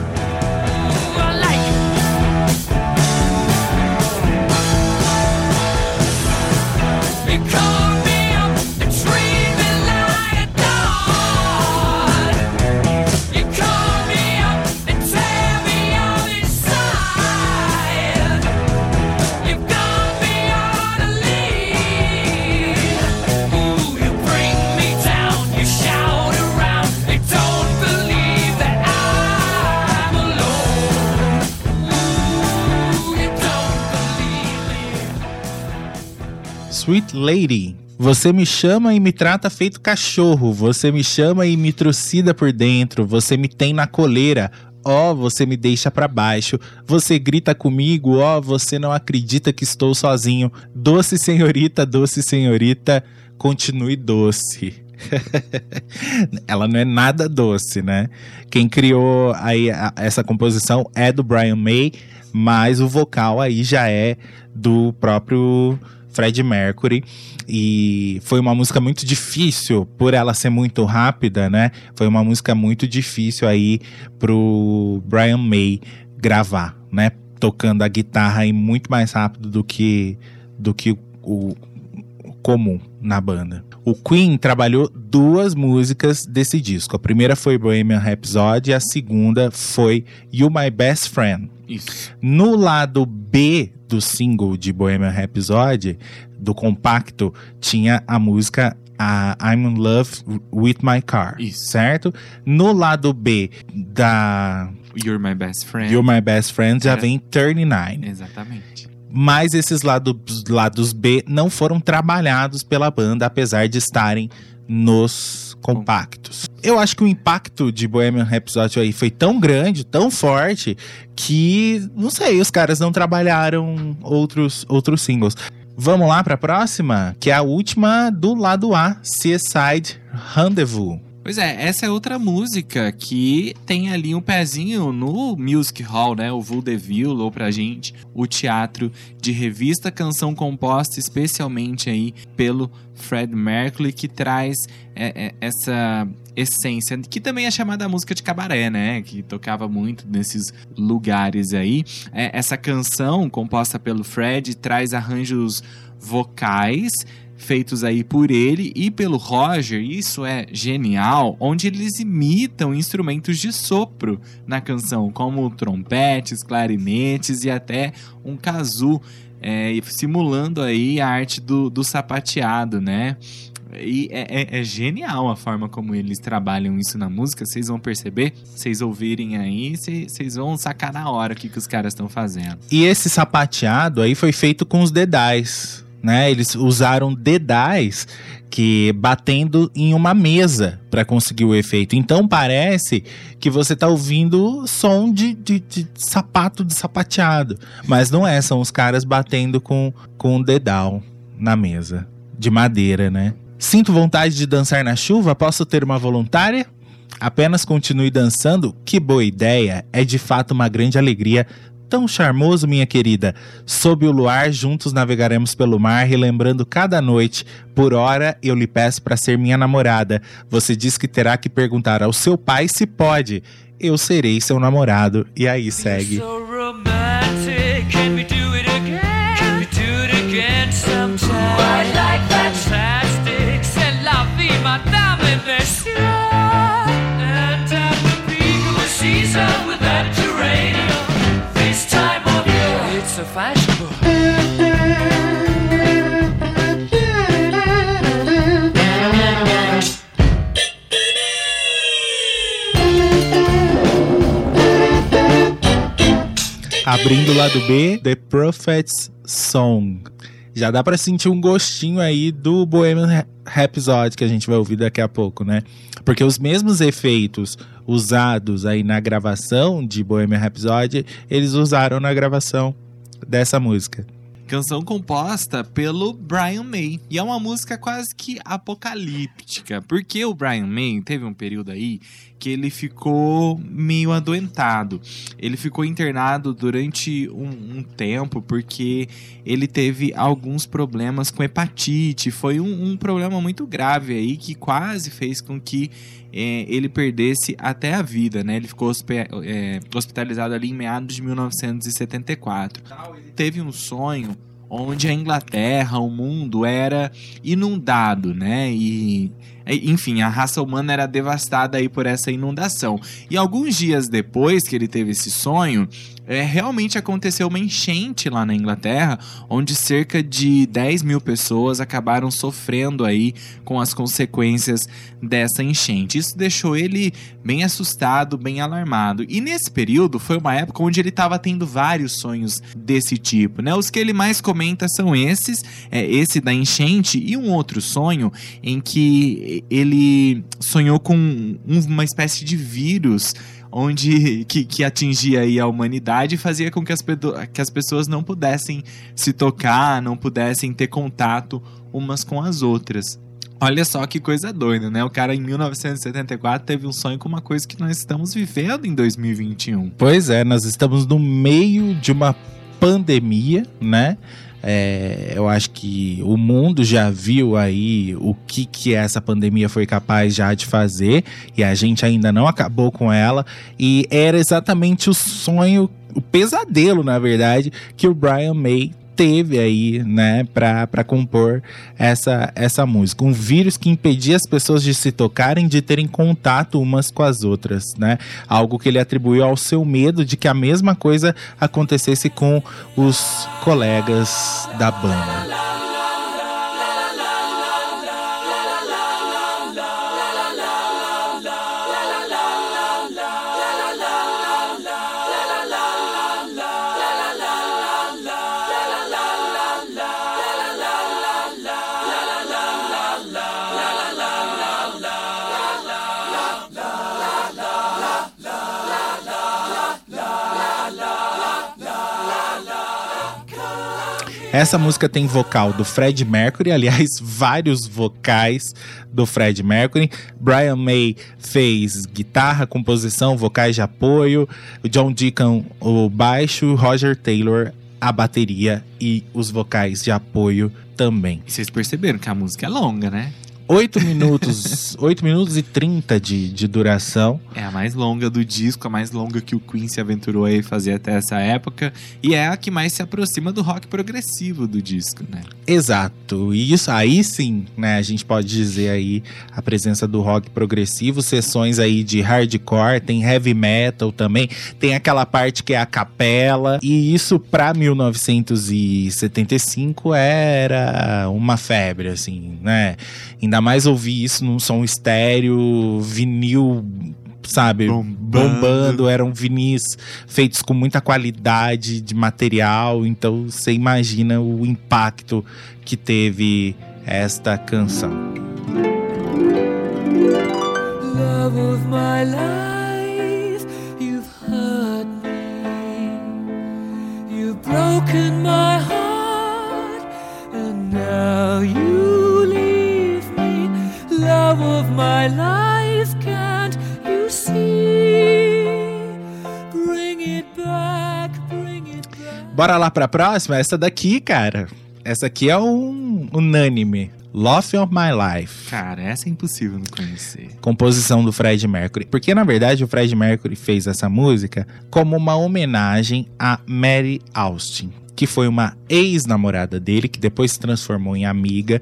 Sweet Lady. Você me chama e me trata feito cachorro. Você me chama e me trucida por dentro. Você me tem na coleira. Ó, você me deixa pra baixo. Você grita comigo. Ó, você não acredita que estou sozinho. Doce senhorita, doce senhorita, continue doce. Ela não é nada doce, né? Quem criou aí a- essa composição é do Brian May, mas o vocal aí já é do próprio Fred Mercury. E foi uma música muito difícil, por ela ser muito rápida, né? Foi uma música muito difícil aí pro Brian May gravar, né? Tocando a guitarra aí muito mais rápido do que, do que o, o comum na banda. O Queen trabalhou duas músicas desse disco. A primeira foi Bohemian Rhapsody e a segunda foi You My Best Friend. Isso. No lado B do single de Bohemian Rhapsody, do compacto, tinha a música a I'm in Love with My Car, Isso. certo? No lado B da You're My Best Friend. You're My Best Friend já É. vem 39. Exatamente. Mas esses lados, lados B não foram trabalhados pela banda, apesar de estarem nos compactos. Eu acho que o impacto de Bohemian Rhapsody aí foi tão grande, tão forte, que, não sei, os caras não trabalharam outros, outros singles. Vamos lá pra próxima, que é a última do lado A, Seaside Rendezvous. Pois é, essa é outra música que tem ali um pezinho no Music Hall, né? O Vaudeville, ou pra gente, o teatro de revista, canção composta especialmente aí pelo Fred Mercury, que traz é, é, essa essência, que também é chamada música de cabaré, né? Que tocava muito nesses lugares aí. É, essa canção, composta pelo Fred, traz arranjos vocais feitos aí por ele e pelo Roger, isso é genial, onde eles imitam instrumentos de sopro na canção, como trompetes, clarinetes e até um kazoo, é, simulando aí a arte do, do sapateado, né? E é, é- é genial a forma como eles trabalham isso na música. Vocês vão perceber, vocês ouvirem aí, vocês vão sacar na hora o que, que os caras estão fazendo. E esse sapateado aí foi feito com os dedais, né? Eles usaram dedais que batendo em uma mesa para conseguir o efeito. Então parece que você tá ouvindo som de, de, de sapato de sapateado, mas não é, são os caras batendo com com um dedal na mesa de madeira, né? Sinto vontade de dançar na chuva, posso ter uma voluntária? Apenas continue dançando, que boa ideia! É de fato uma grande alegria tão charmoso, minha querida. Sob o luar, juntos navegaremos pelo mar, relembrando cada noite. Por hora, eu lhe peço para ser minha namorada. Você diz que terá que perguntar ao seu pai se pode. Eu serei seu namorado. E aí segue. Fashionable. Abrindo o lado B, The Prophet's Song. Já dá pra sentir um gostinho aí do Bohemian Rhapsody que a gente vai ouvir daqui a pouco, né? Porque os mesmos efeitos usados aí na gravação de Bohemian Rhapsody, eles usaram na gravação dessa música. Canção composta pelo Brian May. E é uma música quase que apocalíptica. Porque o Brian May teve um período aí que ele ficou meio adoentado. Ele ficou internado durante um, um tempo porque ele teve alguns problemas com hepatite. Foi um, um problema muito grave aí que quase fez com que eh, ele perdesse até a vida, né? Ele ficou eh, hospitalizado ali em meados de 1974 teve um sonho onde a Inglaterra, o mundo era inundado, né? E enfim, a raça humana era devastada aí por essa inundação. E alguns dias depois que ele teve esse sonho, é, realmente aconteceu uma enchente lá na Inglaterra, onde cerca de 10 mil pessoas acabaram sofrendo aí com as consequências dessa enchente. Isso deixou ele bem assustado, bem alarmado. E nesse período foi uma época onde ele estava tendo vários sonhos desse tipo, né? Os que ele mais comenta são esses, é, esse da enchente e um outro sonho em que ele sonhou com um- uma espécie de vírus onde que, que atingia aí a humanidade e fazia com que as, que as pessoas não pudessem se tocar, não pudessem ter contato umas com as outras. Olha só que coisa doida, né? O cara em 1974 teve um sonho com uma coisa que nós estamos vivendo em 2021. Pois é, nós estamos no meio de uma pandemia, né? É, eu acho que o mundo já viu aí o que, que essa pandemia foi capaz já de fazer e a gente ainda não acabou com ela. E era exatamente o sonho, o pesadelo, na verdade, que o Brian May teve aí, né, pra compor essa, essa música. Um vírus que impedia as pessoas de se tocarem, de terem contato umas com as outras, né? Algo que ele atribuiu ao seu medo de que a mesma coisa acontecesse com os colegas da banda. Essa música tem vocal do Fred Mercury, aliás, vários vocais do Fred Mercury. Brian May fez guitarra, composição, vocais de apoio. John Deacon, o baixo. Roger Taylor, a bateria e os vocais de apoio também. Vocês perceberam que a música é longa, né? 8 minutos, 8 minutos e 30 de, de duração. É a mais longa do disco, a mais longa que o Queen se aventurou aí fazer até essa época. E é a que mais se aproxima do rock progressivo do disco, né? Exato. E isso aí sim, né? A gente pode dizer aí a presença do rock progressivo, sessões aí de hardcore, tem heavy metal também, tem aquela parte que é a capela. E isso pra 1975 era uma febre, assim, né? Ainda mais ouvir isso num som estéreo, vinil sabe, Bombando. bombando. eram vinis feitos com muita qualidade de material, então você imagina o impacto que teve esta canção. Love of my life, you've hurt me. You've broken my heart, and now you. Love of my life, can't you see? Bring it back, bring it back. Bora lá pra próxima? Essa daqui, cara. Essa aqui é um unânime. Love of My Life. Cara, essa é impossível não conhecer. composição do Fred Mercury. Porque, na verdade, o Fred Mercury fez essa música como uma homenagem a Mary Austin, que foi uma ex-namorada dele, que depois se transformou em amiga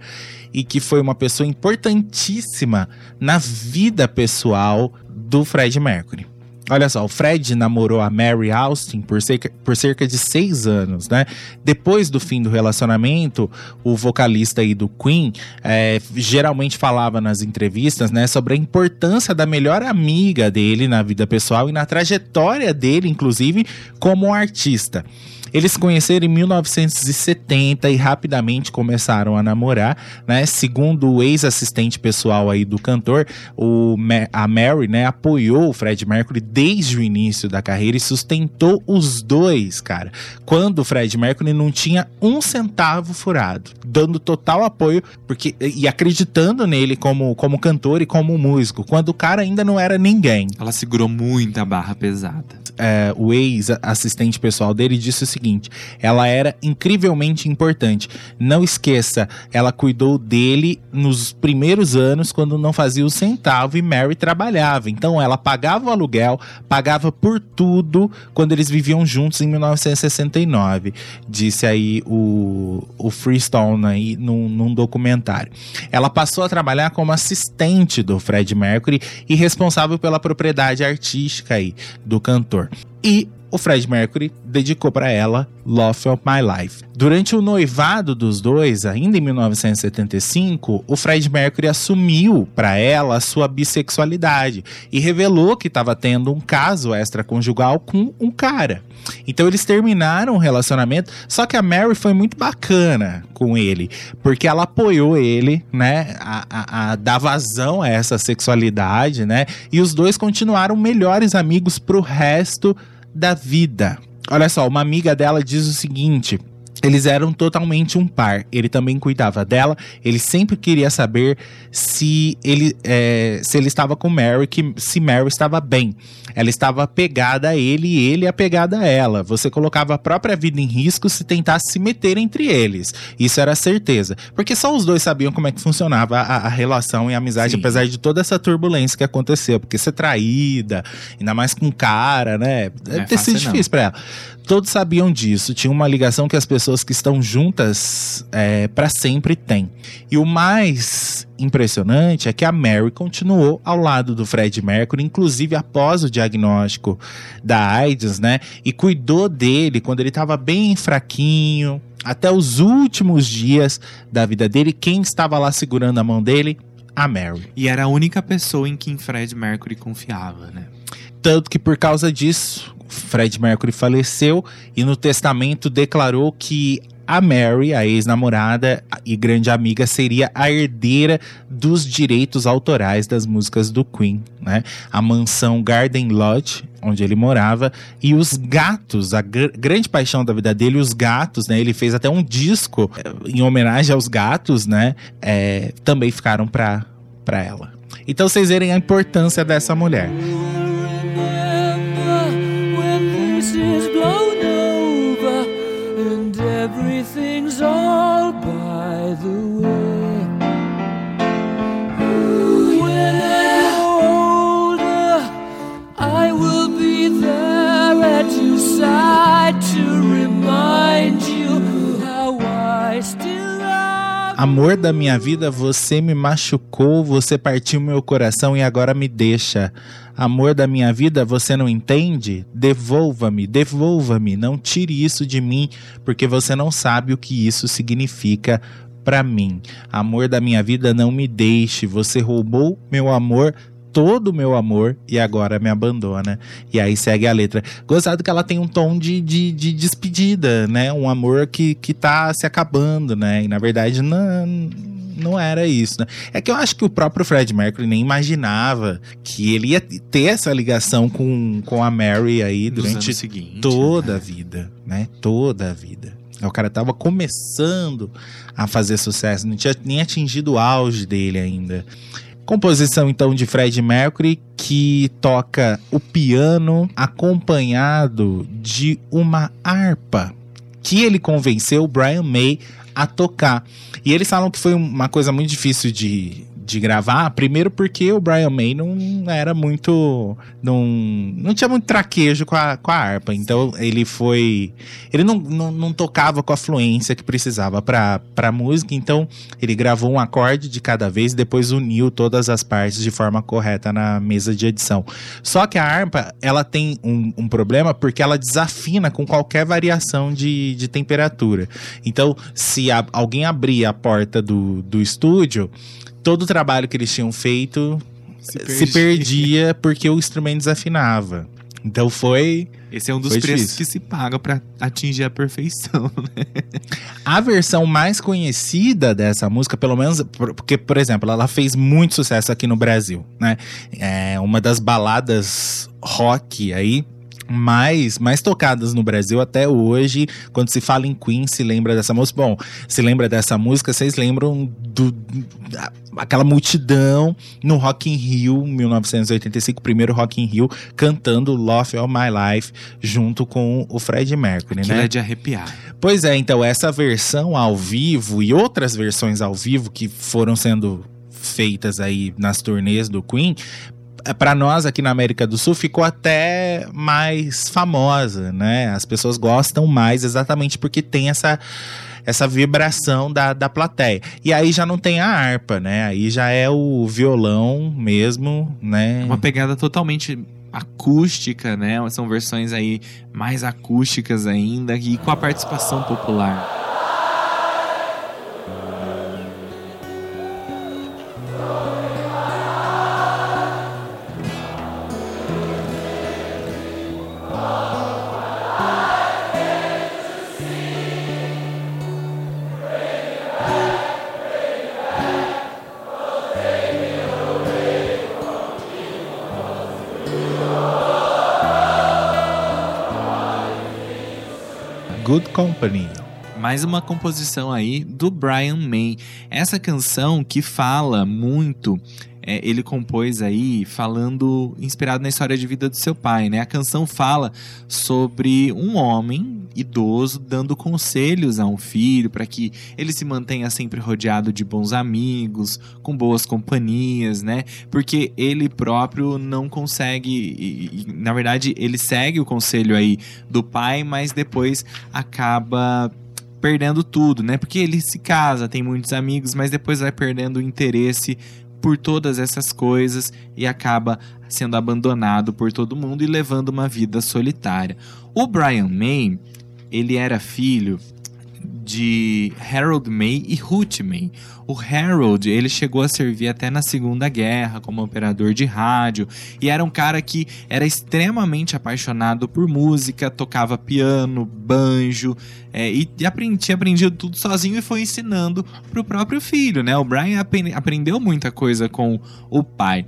e que foi uma pessoa importantíssima na vida pessoal do Fred Mercury. Olha só, o Fred namorou a Mary Austin por cerca, por cerca de seis anos, né? Depois do fim do relacionamento, o vocalista aí do Queen é, geralmente falava nas entrevistas, né, sobre a importância da melhor amiga dele na vida pessoal e na trajetória dele, inclusive, como artista. Eles se conheceram em 1970 e rapidamente começaram a namorar, né? Segundo o ex-assistente pessoal aí do cantor, o a Mary, né, apoiou o Fred Mercury desde o início da carreira e sustentou os dois, cara. Quando o Fred Mercury não tinha um centavo furado, dando total apoio porque e acreditando nele como como cantor e como músico, quando o cara ainda não era ninguém Ela segurou muita barra pesada. É, o ex-assistente pessoal dele disse o seguinte: ela era incrivelmente importante. Não esqueça, ela cuidou dele nos primeiros anos, quando não fazia o centavo e Mary trabalhava. Então ela pagava o aluguel, pagava por tudo quando eles viviam juntos em 1969. Disse aí o, o Freestone aí num, num documentário. Ela passou a trabalhar como assistente do Fred Mercury e responsável pela propriedade artística aí do cantor. E o Fred Mercury dedicou para ela Love of My Life. Durante o noivado dos dois, ainda em 1975, o Fred Mercury assumiu para ela a sua bissexualidade e revelou que estava tendo um caso extraconjugal com um cara. Então eles terminaram o relacionamento, só que a Mary foi muito bacana com ele, porque ela apoiou ele, né, a, a- a dar vazão a essa sexualidade, né, e os dois continuaram melhores amigos pro resto da vida. Olha só, uma amiga dela diz o seguinte. Eles eram totalmente um par. Ele também cuidava dela. Ele sempre queria saber se ele, é, se ele estava com Mary, que, se Mary estava bem. Ela estava apegada a ele e ele apegada a ela. Você colocava a própria vida em risco se tentasse se meter entre eles. Isso era certeza. Porque só os dois sabiam como é que funcionava a, a relação e a amizade, Sim. apesar de toda essa turbulência que aconteceu. Porque ser traída, ainda mais com cara, né? Deve é ter sido difícil pra ela. Todos sabiam disso. Tinha uma ligação que as pessoas que estão juntas é, para sempre têm. E o mais impressionante é que a Mary continuou ao lado do Fred Mercury, inclusive após o diagnóstico da AIDS, né? E cuidou dele quando ele estava bem fraquinho, até os últimos dias da vida dele. Quem estava lá segurando a mão dele? A Mary. E era a única pessoa em quem Fred Mercury confiava, né? Tanto que por causa disso, Fred Mercury faleceu e no testamento declarou que a Mary, a ex-namorada e grande amiga, seria a herdeira dos direitos autorais das músicas do Queen, né? A mansão Garden Lodge, onde ele morava, e os gatos, a gr- grande paixão da vida dele, os gatos, né? Ele fez até um disco eh, em homenagem aos gatos, né? É, também ficaram pra, pra ela. Então vocês verem a importância dessa mulher. Amor da minha vida, você me machucou, você partiu meu coração e agora me deixa. Amor da minha vida, você não entende? Devolva-me, devolva-me, não tire isso de mim, porque você não sabe o que isso significa pra mim. Amor da minha vida, não me deixe, você roubou meu amor. Todo o meu amor e agora me abandona. E aí segue a letra. Gostado que ela tem um tom de, de, de despedida, né? Um amor que, que tá se acabando, né? E na verdade não, não era isso, né? É que eu acho que o próprio Fred Mercury nem imaginava que ele ia ter essa ligação com, com a Mary aí durante anos seguintes, toda né? a vida, né? Toda a vida. O cara tava começando a fazer sucesso, não tinha nem atingido o auge dele ainda. Composição então de Fred Mercury que toca o piano acompanhado de uma harpa que ele convenceu Brian May a tocar. E eles falam que foi uma coisa muito difícil de, de gravar, primeiro porque o Brian May não era muito. Não, não tinha muito traquejo com a, com a harpa. Então ele foi. Ele não, não, não tocava com a fluência que precisava pra, pra música. Então ele gravou um acorde de cada vez e depois uniu todas as partes de forma correta na mesa de edição. Só que a harpa, ela tem um, um problema porque ela desafina com qualquer variação de, de temperatura. Então, se a- alguém abrir a porta do, do estúdio, todo o trabalho que eles tinham feito se perdia, porque o instrumento desafinava. Então foi. Esse é um dos preços difícil. que se paga pra atingir a perfeição, né? A versão mais conhecida dessa música, pelo menos, por- porque, por exemplo, ela fez muito sucesso aqui no Brasil, né? É uma das baladas rock aí mais, mais tocadas no Brasil até hoje. Quando se fala em Queen, se lembra dessa música. Bom, se lembra dessa música, vocês lembram do, da- aquela multidão no Rock in Rio, 1985, primeiro Rock in Rio, cantando Love of My Life junto com o Fred Mercury, Aquilo né? é de arrepiar. Pois é, então essa versão ao vivo e outras versões ao vivo que foram sendo feitas aí nas turnês do Queen, para nós aqui na América do Sul ficou até mais famosa, né? As pessoas gostam mais exatamente porque tem essa essa vibração da, da plateia. E aí já não tem a harpa, né? Aí já é o violão mesmo, né? Uma pegada totalmente acústica, né? São versões aí mais acústicas ainda e com a participação popular. Good Company. Mais uma composição aí do Brian May. Essa canção que fala muito, é, ele compôs aí falando, inspirado na história de vida do seu pai, né? A canção fala sobre um homem idoso dando conselhos a um filho para que ele se mantenha sempre rodeado de bons amigos, com boas companhias, né? Porque ele próprio não consegue, e- e, na verdade, ele segue o conselho aí do pai, mas depois acaba perdendo tudo, né? Porque ele se casa, tem muitos amigos, mas depois vai perdendo o interesse por todas essas coisas e acaba sendo abandonado por todo mundo e levando uma vida solitária. O Brian May, ele era filho de Harold May e Ruth May. O Harold, ele chegou a servir até na Segunda Guerra como operador de rádio e era um cara que era extremamente apaixonado por música, tocava piano, banjo é, e e aprendi, aprendido tudo sozinho e foi ensinando pro próprio filho, né? O Brian aprendeu muita coisa com o pai.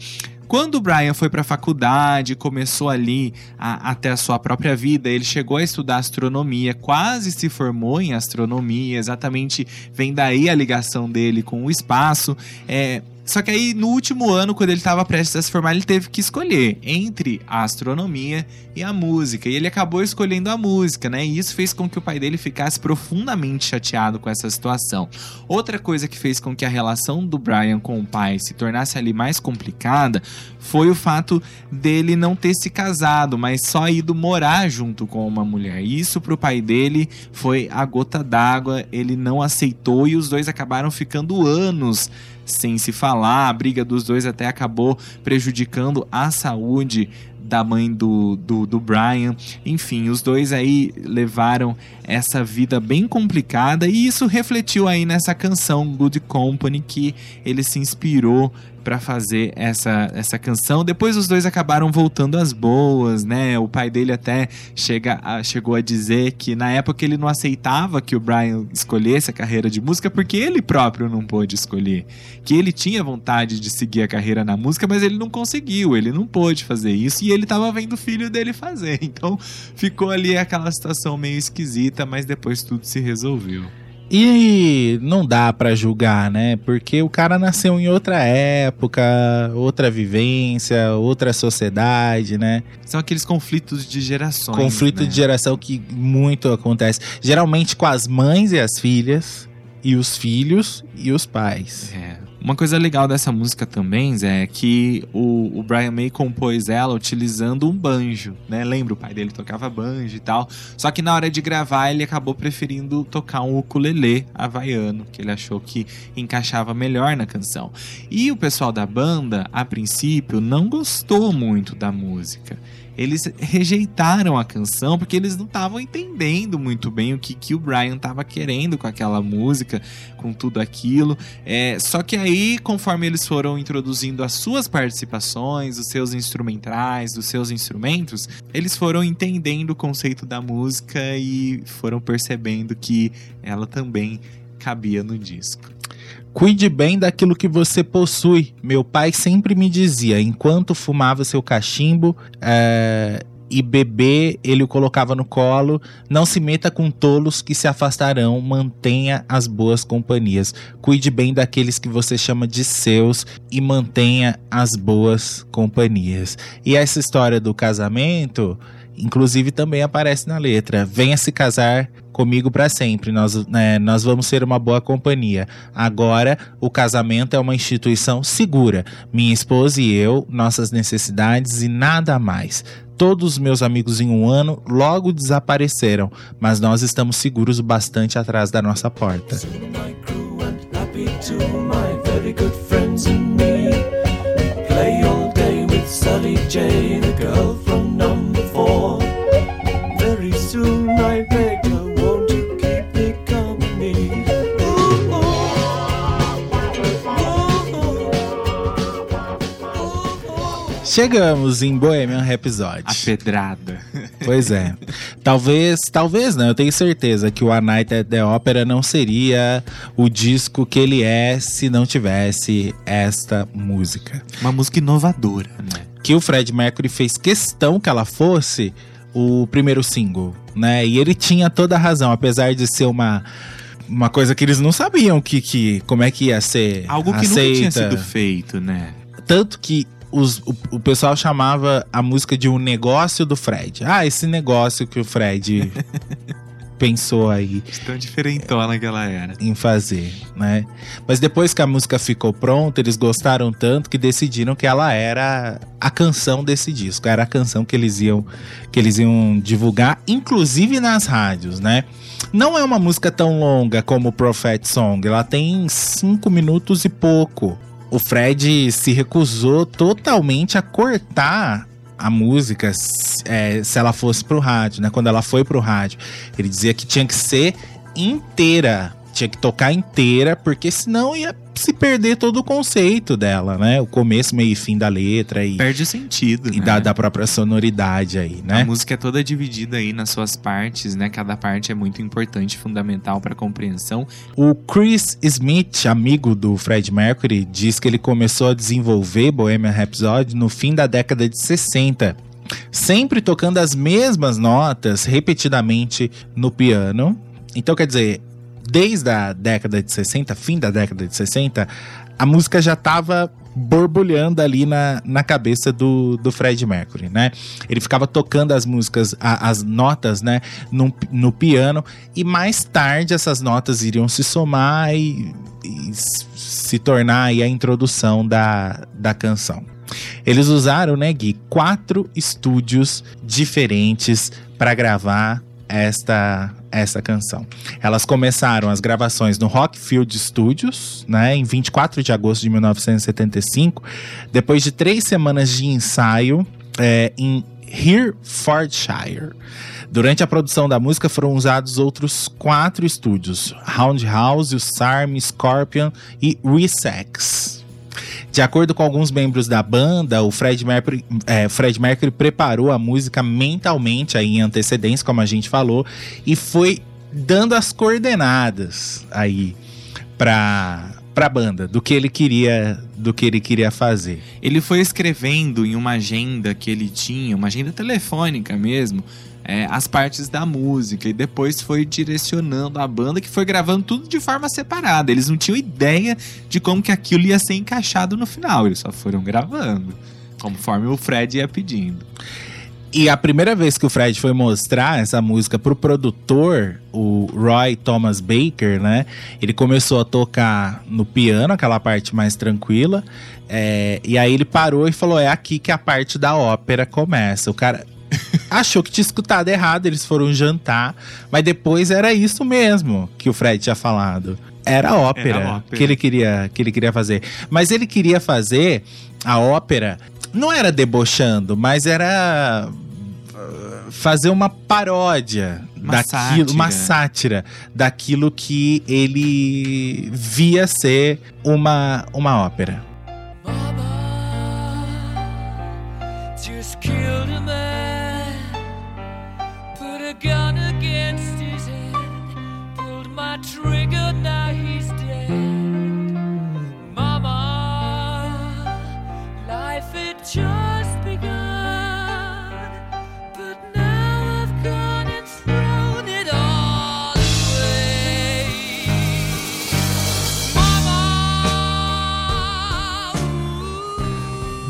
Quando o Brian foi para a faculdade, começou ali a, a a sua própria vida, ele chegou a estudar astronomia, quase se formou em astronomia, exatamente vem daí a ligação dele com o espaço. É, só que aí, no último ano, quando ele estava prestes a se formar, ele teve que escolher entre a astronomia e a música. E ele acabou escolhendo a música, né? E isso fez com que o pai dele ficasse profundamente chateado com essa situação. Outra coisa que fez com que a relação do Brian com o pai se tornasse ali mais complicada foi o fato dele não ter se casado, mas só ido morar junto com uma mulher. E Isso pro pai dele foi a gota d'água, ele não aceitou e os dois acabaram ficando anos sem se falar. A briga dos dois até acabou prejudicando a saúde da mãe do, do, do Brian. Enfim, os dois aí levaram essa vida bem complicada e isso refletiu aí nessa canção Good Company que ele se inspirou para fazer essa, essa canção. Depois os dois acabaram voltando às boas, né? O pai dele até chega a- chegou a dizer que na época ele não aceitava que o Brian escolhesse a carreira de música porque ele próprio não pôde escolher. Que ele tinha vontade de seguir a carreira na música, mas ele não conseguiu, ele não pôde fazer isso e ele tava vendo o filho dele fazer. Então ficou ali aquela situação meio esquisita, mas depois tudo se resolveu. E não dá pra julgar, né? Porque o cara nasceu em outra época, outra vivência, outra sociedade, né? São aqueles conflitos de gerações. Conflito né? de geração que muito acontece. Geralmente com as mães e as filhas, e os filhos e os pais. É. Uma coisa legal dessa música também, Zé, é que o, o Brian May compôs ela utilizando um banjo, né? Lembra, o pai dele tocava banjo e tal. Só que na hora de gravar, ele acabou preferindo tocar um ukulele havaiano, que ele achou que encaixava melhor na canção. E o pessoal da banda, a princípio, não gostou muito da música. Eles rejeitaram a canção porque eles não estavam entendendo muito bem o que, que o Brian estava querendo com aquela música, com tudo aquilo. É, só que aí, conforme eles foram introduzindo as suas participações, os seus instrumentais, os seus instrumentos, eles foram entendendo o conceito da música e foram percebendo que ela também cabia no disco. Cuide bem daquilo que você possui. Meu pai sempre me dizia, enquanto fumava seu cachimbo é, e bebê, ele o colocava no colo. Não se meta com tolos que se afastarão. Mantenha as boas companhias. Cuide bem daqueles que você chama de seus e mantenha as boas companhias. E essa história do casamento, inclusive, também aparece na letra. Venha se casar comigo para sempre. Nós, né, nós vamos ser uma boa companhia. Agora, o casamento é uma instituição segura. Minha esposa e eu, nossas necessidades e nada mais. Todos os meus amigos em um ano logo desapareceram, mas nós estamos seguros o bastante atrás da nossa porta. The girl four. Very soon I begged her, won't you keep me company? Ooh, ooh. Chegamos em Bohemian Rhapsody. A pedrada. Pois é. Talvez, talvez não, eu tenho certeza que o A Night at the Opera não seria o disco que ele é se não tivesse esta música. Uma música inovadora, né? Que o Fred Mercury fez questão que ela fosse o primeiro single, né? E ele tinha toda a razão, apesar de ser uma uma coisa que eles não sabiam que, que como é que ia ser Algo que aceita. nunca tinha sido feito, né? Tanto que os- o, o pessoal chamava a música de um negócio do Fred. Ah, esse negócio que o Fred pensou aí Tão diferentona que ela era. em fazer, né? Mas depois que a música ficou pronta, eles gostaram tanto que decidiram que ela era a canção desse disco, era a canção que eles iam que eles iam divulgar, inclusive nas rádios, né? Não é uma música tão longa como o Prophet Song, ela tem cinco minutos e pouco. O Fred se recusou totalmente a cortar a música é, se ela fosse pro rádio, né? Quando ela foi pro rádio. Ele dizia que tinha que ser inteira. Tinha que tocar inteira, porque senão ia se perder todo o conceito dela, né? O começo, meio e fim da letra e, Perde o sentido, e né? da, da própria sonoridade aí, A né? música é toda dividida aí nas suas partes, né? Cada parte é muito importante, fundamental para compreensão. O Chris Smith, amigo do Fred Mercury, diz que ele começou a desenvolver Bohemian Rhapsody no fim da década de 60. Sempre tocando as mesmas notas repetidamente no piano. Então, quer dizer, desde a década de 60, fim da década de 60, a música já estava borbulhando ali na, na cabeça do, do Fred Mercury, né? Ele ficava tocando as músicas, a- as notas, né, no, no piano, e mais tarde essas notas iriam se somar e, e se tornar a introdução da, da canção. Eles usaram, né, Gui, quatro estúdios diferentes para gravar esta essa canção. Elas começaram as gravações no Rockfield Studios, né, em 24 de agosto de 1975, depois de três semanas de ensaio é, em Herefordshire. Durante a produção da música foram usados outros quatro estúdios: Roundhouse, o Sarm, Scorpion e Resex. De acordo com alguns membros da banda, o Fred Mercury, é, Fred Mercury preparou a música mentalmente aí em antecedência, como a gente falou, e foi dando as coordenadas aí pra, pra banda do que ele queria do que ele queria fazer. Ele foi escrevendo em uma agenda que ele tinha, uma agenda telefônica mesmo, é, as partes da música e depois foi direcionando a banda que foi gravando tudo de forma separada. Eles não tinham ideia de como que aquilo ia ser encaixado no final, eles só foram gravando, conforme o Fred ia pedindo. E a primeira vez que o Fred foi mostrar essa música pro produtor, o Roy Thomas Baker, né? Ele começou a tocar no piano, aquela parte mais tranquila. é, e aí ele parou e falou: é aqui que a parte da ópera começa. O cara. Achou que tinha escutado errado, eles foram jantar, mas depois era isso mesmo que o Fred tinha falado. Era a ópera, Era a ópera. que ele queria que ele queria fazer. Mas ele queria fazer a ópera não era debochando, mas era uh, fazer uma paródia Uma daquilo, uma sátira. sátira daquilo que ele via ser uma, uma ópera. Mama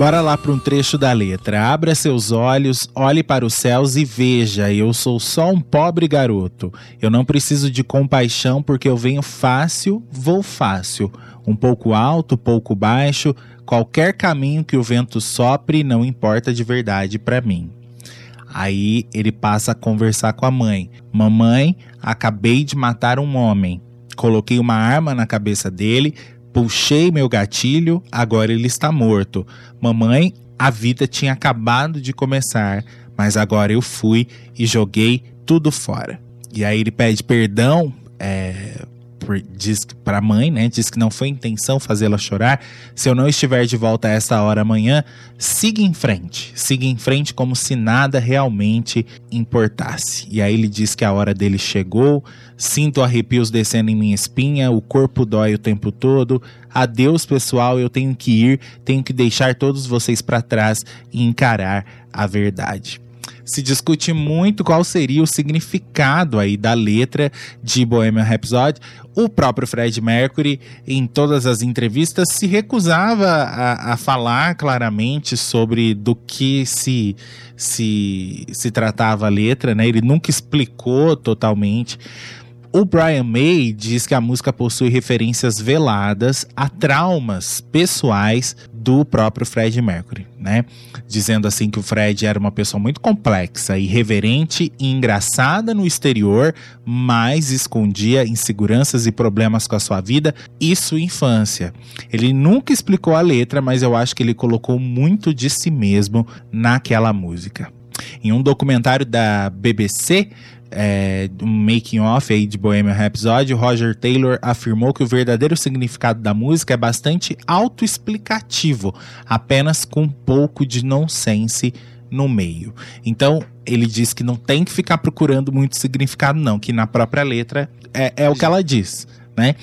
Bora lá para um trecho da letra. Abra seus olhos, olhe para os céus e veja, eu sou só um pobre garoto. Eu não preciso de compaixão porque eu venho fácil, vou fácil. Um pouco alto, pouco baixo, qualquer caminho que o vento sopre não importa de verdade para mim. Aí ele passa a conversar com a mãe. Mamãe, acabei de matar um homem. Coloquei uma arma na cabeça dele, puxei meu gatilho, agora ele está morto. Mamãe, a vida tinha acabado de começar, mas agora eu fui e joguei tudo fora. E aí ele pede perdão, é, por- diz que- pra mãe, né? Diz que não foi intenção fazê-la chorar. Se eu não estiver de volta a essa hora amanhã, siga em frente. Siga em frente como se nada realmente importasse. E aí ele diz que a hora dele chegou. Sinto arrepios descendo em minha espinha, o corpo dói o tempo todo. Adeus, pessoal, eu tenho que ir, tenho que deixar todos vocês pra trás e encarar a verdade se discute muito qual seria o significado aí da letra de Bohemian Rhapsody. O próprio Fred Mercury, em todas as entrevistas, se recusava a, a falar claramente sobre do que se, se, se tratava a letra, né? Ele nunca explicou totalmente. O Brian May diz que a música possui referências veladas a traumas pessoais do próprio Fred Mercury, né? Dizendo assim que o Fred era uma pessoa muito complexa, irreverente e engraçada no exterior, mas escondia inseguranças e problemas com a sua vida e sua infância. Ele nunca explicou a letra, mas eu acho que ele colocou muito de si mesmo naquela música. Em um documentário da BBC, é, um making off aí de Bohemian Rhapsody, Roger Taylor afirmou que o verdadeiro significado da música é bastante autoexplicativo, apenas com um pouco de nonsense no meio. Então, ele diz que não tem que ficar procurando muito significado, não, que na própria letra é, é o que ela diz, né?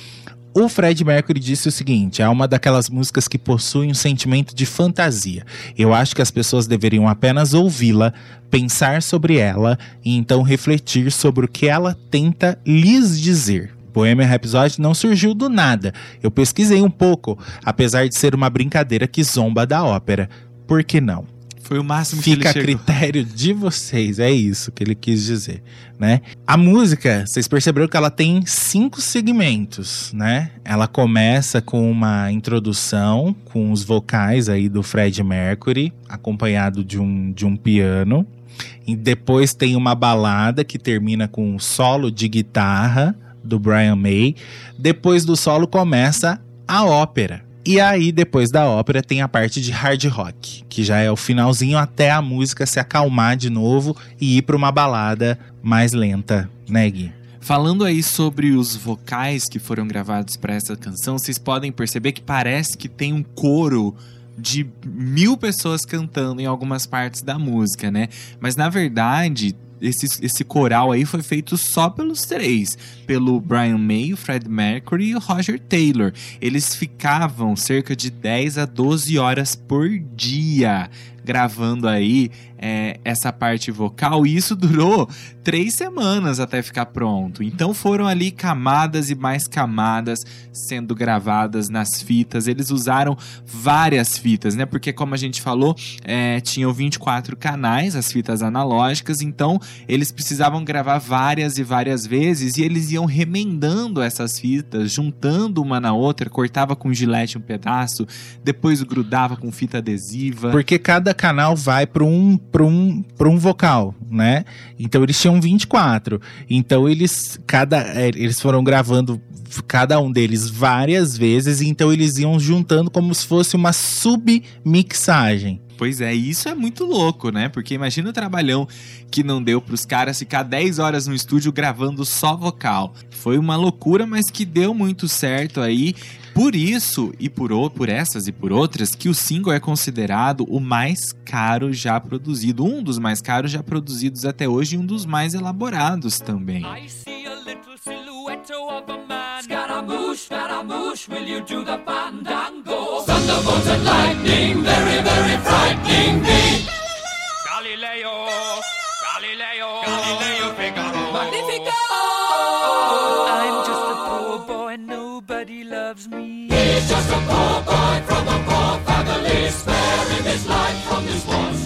O Fred Mercury disse o seguinte: é uma daquelas músicas que possuem um sentimento de fantasia. Eu acho que as pessoas deveriam apenas ouvi-la, pensar sobre ela e então refletir sobre o que ela tenta lhes dizer. Bohemian Rhapsody não surgiu do nada. Eu pesquisei um pouco, apesar de ser uma brincadeira que zomba da ópera. Por que não? Foi o máximo que Fica a ele chegou. critério de vocês, é isso que ele quis dizer, né? A música, vocês perceberam que ela tem cinco segmentos, né? Ela começa com uma introdução com os vocais aí do Fred Mercury, acompanhado de um, de um piano. E depois tem uma balada que termina com um solo de guitarra do Brian May. Depois do solo começa a ópera. E aí, depois da ópera, tem a parte de hard rock, que já é o finalzinho até a música se acalmar de novo e ir para uma balada mais lenta, né, Gui? Falando aí sobre os vocais que foram gravados para essa canção, vocês podem perceber que parece que tem um coro de mil pessoas cantando em algumas partes da música, né? Mas na verdade, esse, esse coral aí foi feito só pelos três: pelo Brian May, o Fred Mercury e o Roger Taylor. Eles ficavam cerca de 10 a 12 horas por dia gravando aí é, essa parte vocal e isso durou três semanas até ficar pronto. Então foram ali camadas e mais camadas sendo gravadas nas fitas. Eles usaram várias fitas, né? Porque como a gente falou, é, tinham 24 canais, as fitas analógicas, então eles precisavam gravar várias e várias vezes e eles iam remendando essas fitas, juntando uma na outra, cortava com gilete um pedaço, depois grudava com fita adesiva. Porque cada canal vai para um, pra um, um vocal, né? Então eles tinham 24. Então eles, cada, é, eles foram gravando cada um deles várias vezes, então eles iam juntando como se fosse uma submixagem. Pois é, isso é muito louco, né? Porque imagina o trabalhão que não deu pros caras ficar 10 horas no estúdio gravando só vocal. Foi uma loucura, mas que deu muito certo aí. Por isso, e por, por essas e por outras, que o single é considerado o mais caro já produzido. Um dos mais caros já produzidos até hoje e um dos mais elaborados também. I see a little silhouette of a man. Scaramouche, Scaramouche, will you do the? Thunderbolts and lightning, very, very frightening me. Galileo, Galileo, Galileo Figaro. Magnifico! I'm just a poor boy, nobody loves me.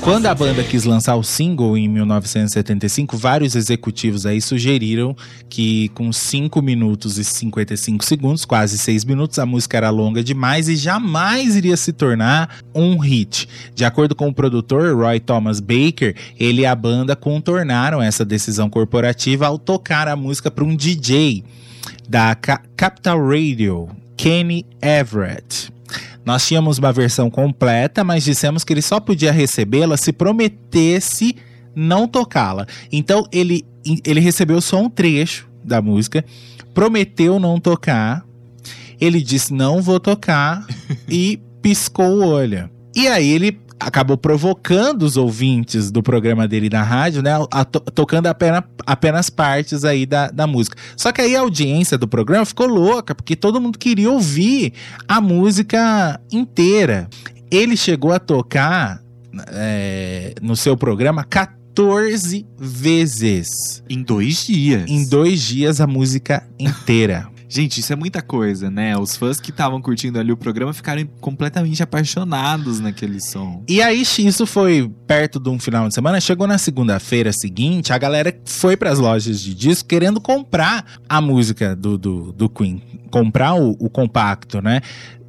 Quando a banda quis lançar o single em 1975, vários executivos aí sugeriram que com 5 minutos e 55 segundos, quase 6 minutos, a música era longa demais e jamais iria se tornar um hit. De acordo com o produtor Roy Thomas Baker, ele e a banda contornaram essa decisão corporativa ao tocar a música para um DJ da Ca- Capital Radio, Kenny Everett. Nós tínhamos uma versão completa, mas dissemos que ele só podia recebê-la se prometesse não tocá-la. Então ele, ele recebeu só um trecho da música, prometeu não tocar, ele disse não vou tocar e piscou o olho. E aí ele acabou provocando os ouvintes do programa dele na rádio, né? a- to- tocando apenas, apenas partes aí da, da música. Só que aí a audiência do programa ficou louca, porque todo mundo queria ouvir a música inteira. Ele chegou a tocar é, no seu programa 14 vezes. Em dois dias. Em dois dias a música inteira. Gente, isso é muita coisa, né? Os fãs que estavam curtindo ali o programa ficaram completamente apaixonados naquele som. E aí, isso foi perto de um final de semana. Chegou na segunda-feira seguinte, a galera foi pras lojas de disco querendo comprar a música do, do, do Queen. Comprar o, o compacto, né?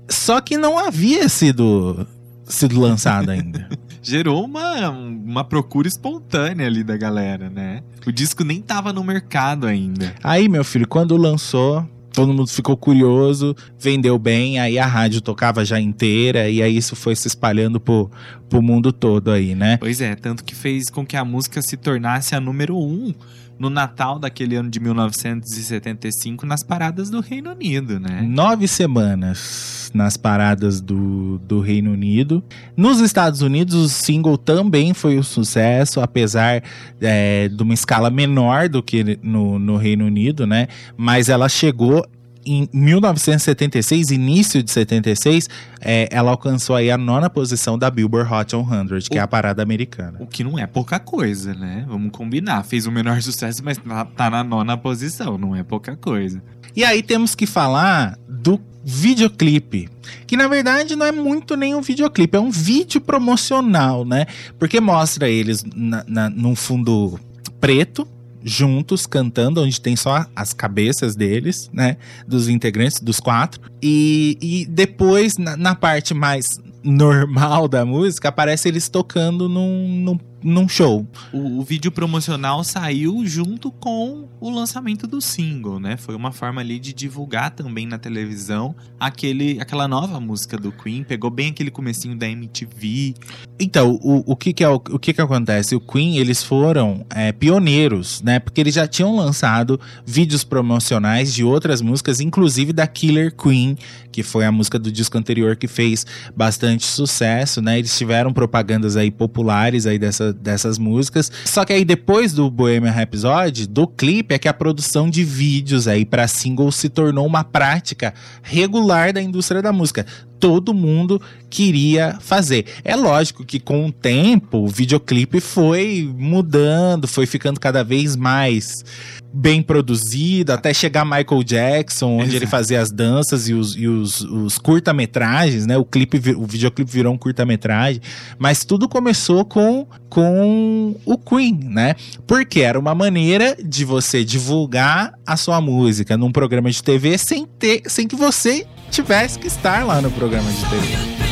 Só que não havia sido, sido lançado ainda. Gerou uma, uma procura espontânea ali da galera, né? O disco nem tava no mercado ainda. aí, meu filho, quando lançou. Todo mundo ficou curioso, vendeu bem, aí a rádio tocava já inteira, e aí isso foi se espalhando pro, pro mundo todo aí, né? Pois é, tanto que fez com que a música se tornasse a número um no Natal daquele ano de 1975 nas paradas do Reino Unido, né? Nove semanas nas paradas do, do Reino Unido. Nos Estados Unidos, o single também foi um sucesso, apesar é, de uma escala menor do que no, no Reino Unido, né? Mas ela chegou em 1976, início de 76, é, ela alcançou aí a nona posição da Billboard Hot 100, que é a parada americana. O que não é pouca coisa, né? Vamos combinar. Fez o menor sucesso, mas tá- tá na nona posição, não é pouca coisa. E aí temos que falar do videoclipe, que na verdade não é muito nem um videoclipe, é um vídeo promocional, né? Porque mostra eles na, na, num fundo preto, juntos, cantando, onde tem só as cabeças deles, né? Dos integrantes, dos quatro. E, e depois, na, na parte mais normal da música, aparece eles tocando num, num, num show. O, o vídeo promocional saiu junto com o lançamento do single, né? Foi uma forma ali de divulgar também na televisão aquele, aquela nova música do Queen. Pegou bem aquele comecinho da MTV. Então, o, o, que, que, é, o, o que, que acontece? O Queen, eles foram é, pioneiros, né? Porque eles já tinham lançado vídeos promocionais de outras músicas, inclusive da Killer Queen, que foi a música do disco anterior que fez bastante sucesso, né? Eles tiveram propagandas aí populares aí dessa, dessas músicas. Só que aí depois do Bohemian Rhapsody, do clipe, é que a produção de vídeos aí para singles se tornou uma prática regular da indústria da música todo mundo queria fazer. É lógico que com o tempo o videoclipe foi mudando, foi ficando cada vez mais bem produzido, até chegar Michael Jackson, onde Exato. ele fazia as danças e os, e os, os curta-metragens, né? O clipe, o videoclipe virou um curta-metragem, mas tudo começou com, com o Queen, né? Porque era uma maneira de você divulgar a sua música num programa de TV sem ter, sem que você tivesse que estar lá no programa de TV.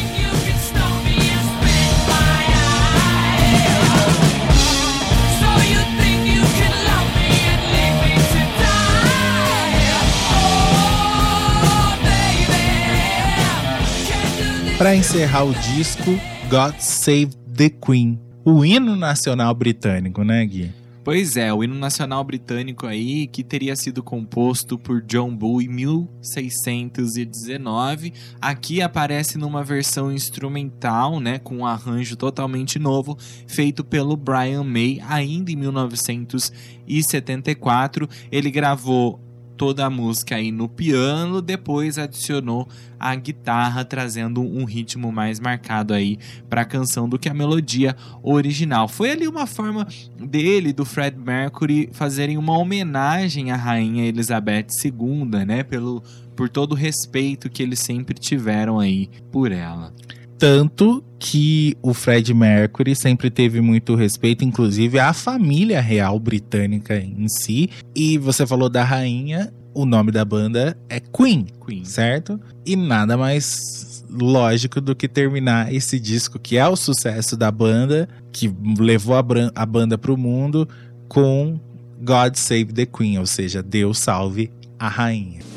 Para encerrar o disco, God Save the Queen, o hino nacional britânico, né, Gui? Pois é, o hino nacional britânico aí, que teria sido composto por John Bull em 1619, aqui aparece numa versão instrumental, né, com um arranjo totalmente novo, feito pelo Brian May, ainda em 1974. Ele gravou toda a música aí no piano, depois adicionou a guitarra, trazendo um ritmo mais marcado aí para a canção do que a melodia original. Foi ali uma forma dele, do Fred Mercury, fazerem uma homenagem à rainha Elizabeth II, né, pelo por todo o respeito que eles sempre tiveram aí por ela. Tanto que o Fred Mercury sempre teve muito respeito, inclusive à família real britânica em si. E você falou da rainha, o nome da banda é Queen, Queen. certo? E nada mais lógico do que terminar esse disco, que é o sucesso da banda, que levou a, a banda pro mundo, com God Save the Queen, ou seja, Deus salve a rainha.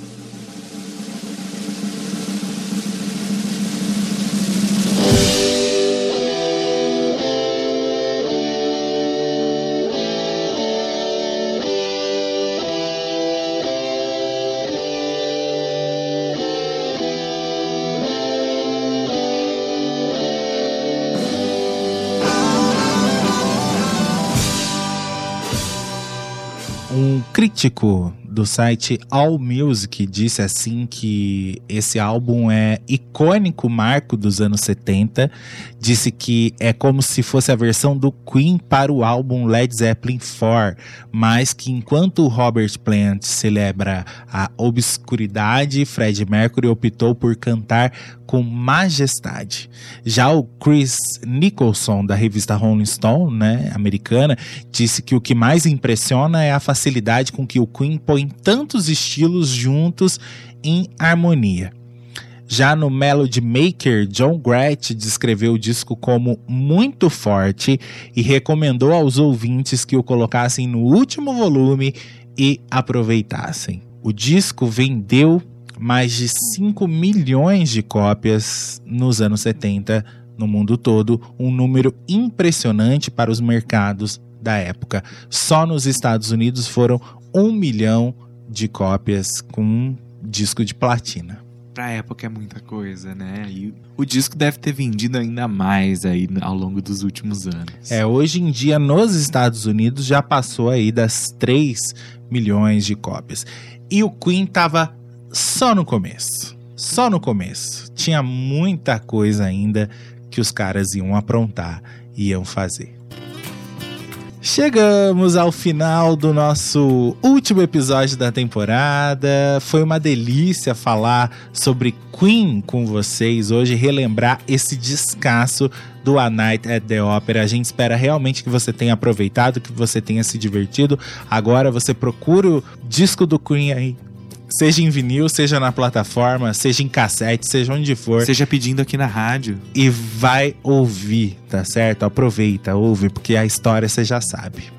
Crítico do site All Music disse assim que esse álbum é icônico marco dos anos 70. Disse que é como se fosse a versão do Queen para o álbum Led Zeppelin 4, mas que enquanto Robert Plant celebra a obscuridade, Fred Mercury optou por cantar com majestade. Já o Chris Nicholson da revista Rolling Stone, né, americana, disse que o que mais impressiona é a facilidade com que o Queen põe tantos estilos juntos em harmonia. Já no Melody Maker, John Gretsch descreveu o disco como muito forte e recomendou aos ouvintes que o colocassem no último volume e aproveitassem. O disco vendeu mais de 5 milhões de cópias nos anos 70 no mundo todo, um número impressionante para os mercados da época. Só nos Estados Unidos foram um milhão de cópias com um disco de platina. Pra época é muita coisa, né? E o disco deve ter vendido ainda mais aí ao longo dos últimos anos. É, hoje em dia nos Estados Unidos já passou aí das 3 milhões de cópias. E o Queen tava só no começo. Só no começo. Tinha muita coisa ainda que os caras iam aprontar, iam fazer. Chegamos ao final do nosso último episódio da temporada. Foi uma delícia falar sobre Queen com vocês hoje, relembrar esse descasso do A Night at the Opera. A gente espera realmente que você tenha aproveitado, que você tenha se divertido. Agora você procura o disco do Queen aí. Seja em vinil, seja na plataforma, seja em cassete, seja onde for Seja pedindo aqui na rádio. e vai ouvir, tá certo? Aproveita, ouve, porque a história você já sabe.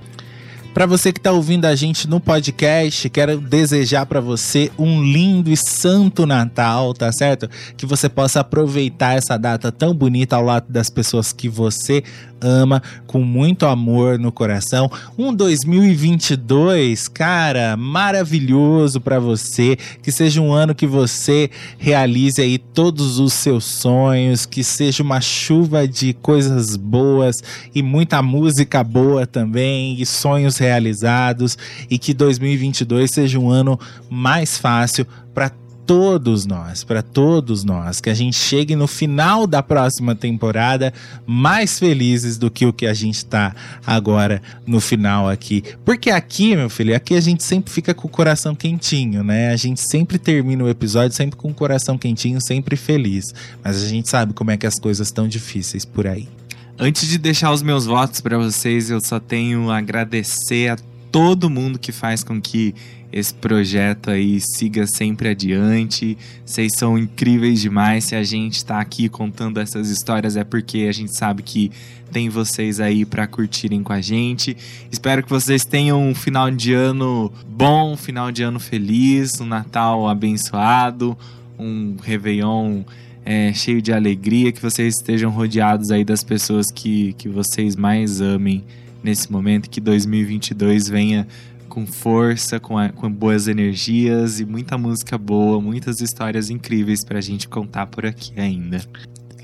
Para você que tá ouvindo a gente no podcast, quero desejar para você um lindo e santo Natal, tá certo? Que você possa aproveitar essa data tão bonita ao lado das pessoas que você ama, com muito amor no coração. Um 2022, cara, maravilhoso para você, que seja um ano que você realize aí todos os seus sonhos, que seja uma chuva de coisas boas e muita música boa também e sonhos realizados e que 2022 seja um ano mais fácil para todos nós, para todos nós, que a gente chegue no final da próxima temporada mais felizes do que o que a gente tá agora no final aqui. Porque aqui, meu filho, aqui a gente sempre fica com o coração quentinho, né? A gente sempre termina o episódio sempre com o coração quentinho, sempre feliz. Mas a gente sabe como é que as coisas estão difíceis por aí. Antes de deixar os meus votos pra vocês, eu só tenho a agradecer a todo mundo que faz com que esse projeto aí siga sempre adiante. Vocês são incríveis demais. Se a gente tá aqui contando essas histórias é porque a gente sabe que tem vocês aí pra curtirem com a gente. Espero que vocês tenham um final de ano bom, um final de ano feliz, um Natal abençoado, um Réveillon é, cheio de alegria, que vocês estejam rodeados aí das pessoas que, que vocês mais amem nesse momento, que 2022 venha com força, com, a- com boas energias e muita música boa, muitas histórias incríveis pra gente contar por aqui ainda.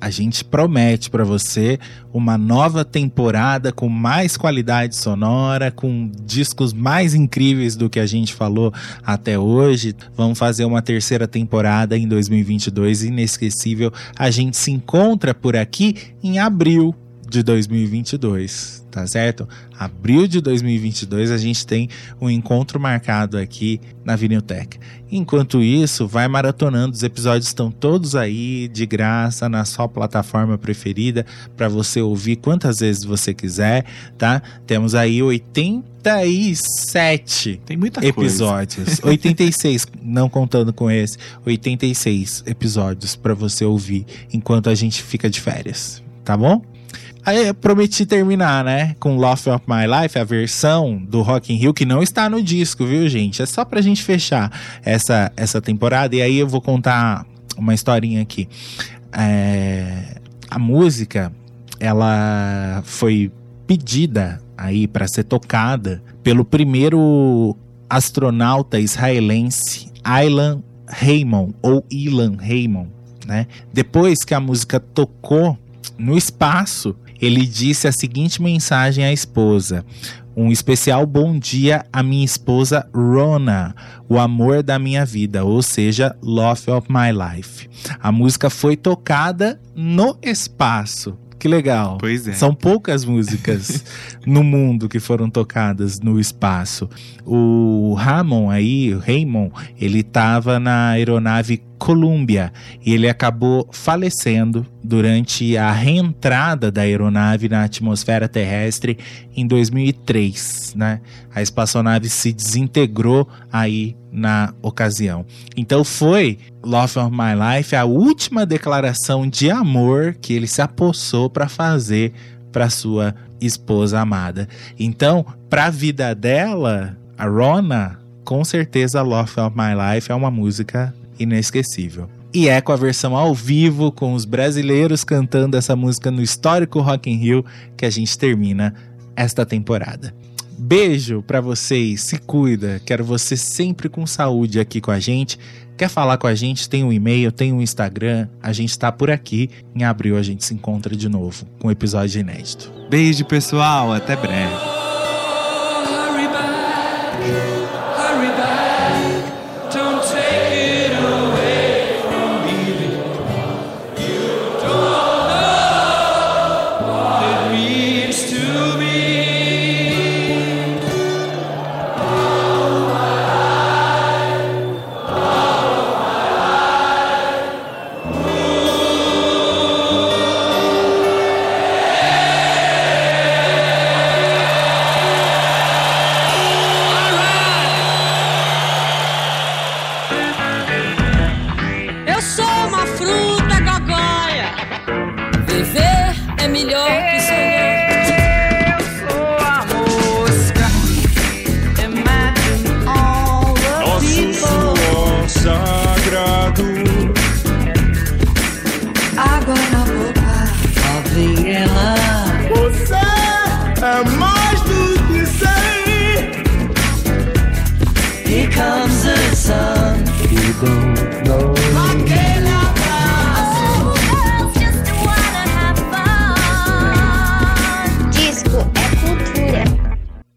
A gente promete para você uma nova temporada com mais qualidade sonora, com discos mais incríveis do que a gente falou até hoje. Vamos fazer uma terceira temporada em 2022 inesquecível. A gente se encontra por aqui em abril de 2022, tá certo? Abril de 2022 a gente tem um encontro marcado aqui na Viniltech. Enquanto isso, vai maratonando, os episódios estão todos aí de graça na sua plataforma preferida para você ouvir quantas vezes você quiser, tá? Temos aí 87 Tem muita coisa. episódios. 86, não contando com esse, 86 episódios para você ouvir enquanto a gente fica de férias, tá bom? Aí prometi terminar, né, com Love of My Life, a versão do Rock in Rio que não está no disco, viu, gente? É só pra gente fechar essa essa temporada e aí eu vou contar uma historinha aqui. É, a música, ela foi pedida aí para ser tocada pelo primeiro astronauta israelense, Ilan Raymond ou Ilan Raymond, né? Depois que a música tocou no espaço, ele disse a seguinte mensagem à esposa: um especial bom dia à minha esposa Rona, o amor da minha vida, ou seja, Love of My Life. A música foi tocada no espaço. Que legal. Pois é. São poucas músicas no mundo que foram tocadas no espaço. O Ramon aí, o Raymond, ele estava na aeronave Columbia e ele acabou falecendo durante a reentrada da aeronave na atmosfera terrestre em 2003, né? A espaçonave se desintegrou aí na ocasião. Então foi Love of My Life a última declaração de amor que ele se apossou para fazer para sua esposa amada. Então, para a vida dela, a Rona, com certeza Love of My Life é uma música inesquecível. E é com a versão ao vivo, com os brasileiros cantando essa música no histórico Rock in Rio, que a gente termina esta temporada. Beijo pra vocês, se cuida. Quero você sempre com saúde aqui com a gente. Quer falar com a gente? Tem um e-mail, tem um Instagram. A gente tá por aqui. Em abril a gente se encontra de novo com um episódio inédito. Beijo, pessoal. Até breve.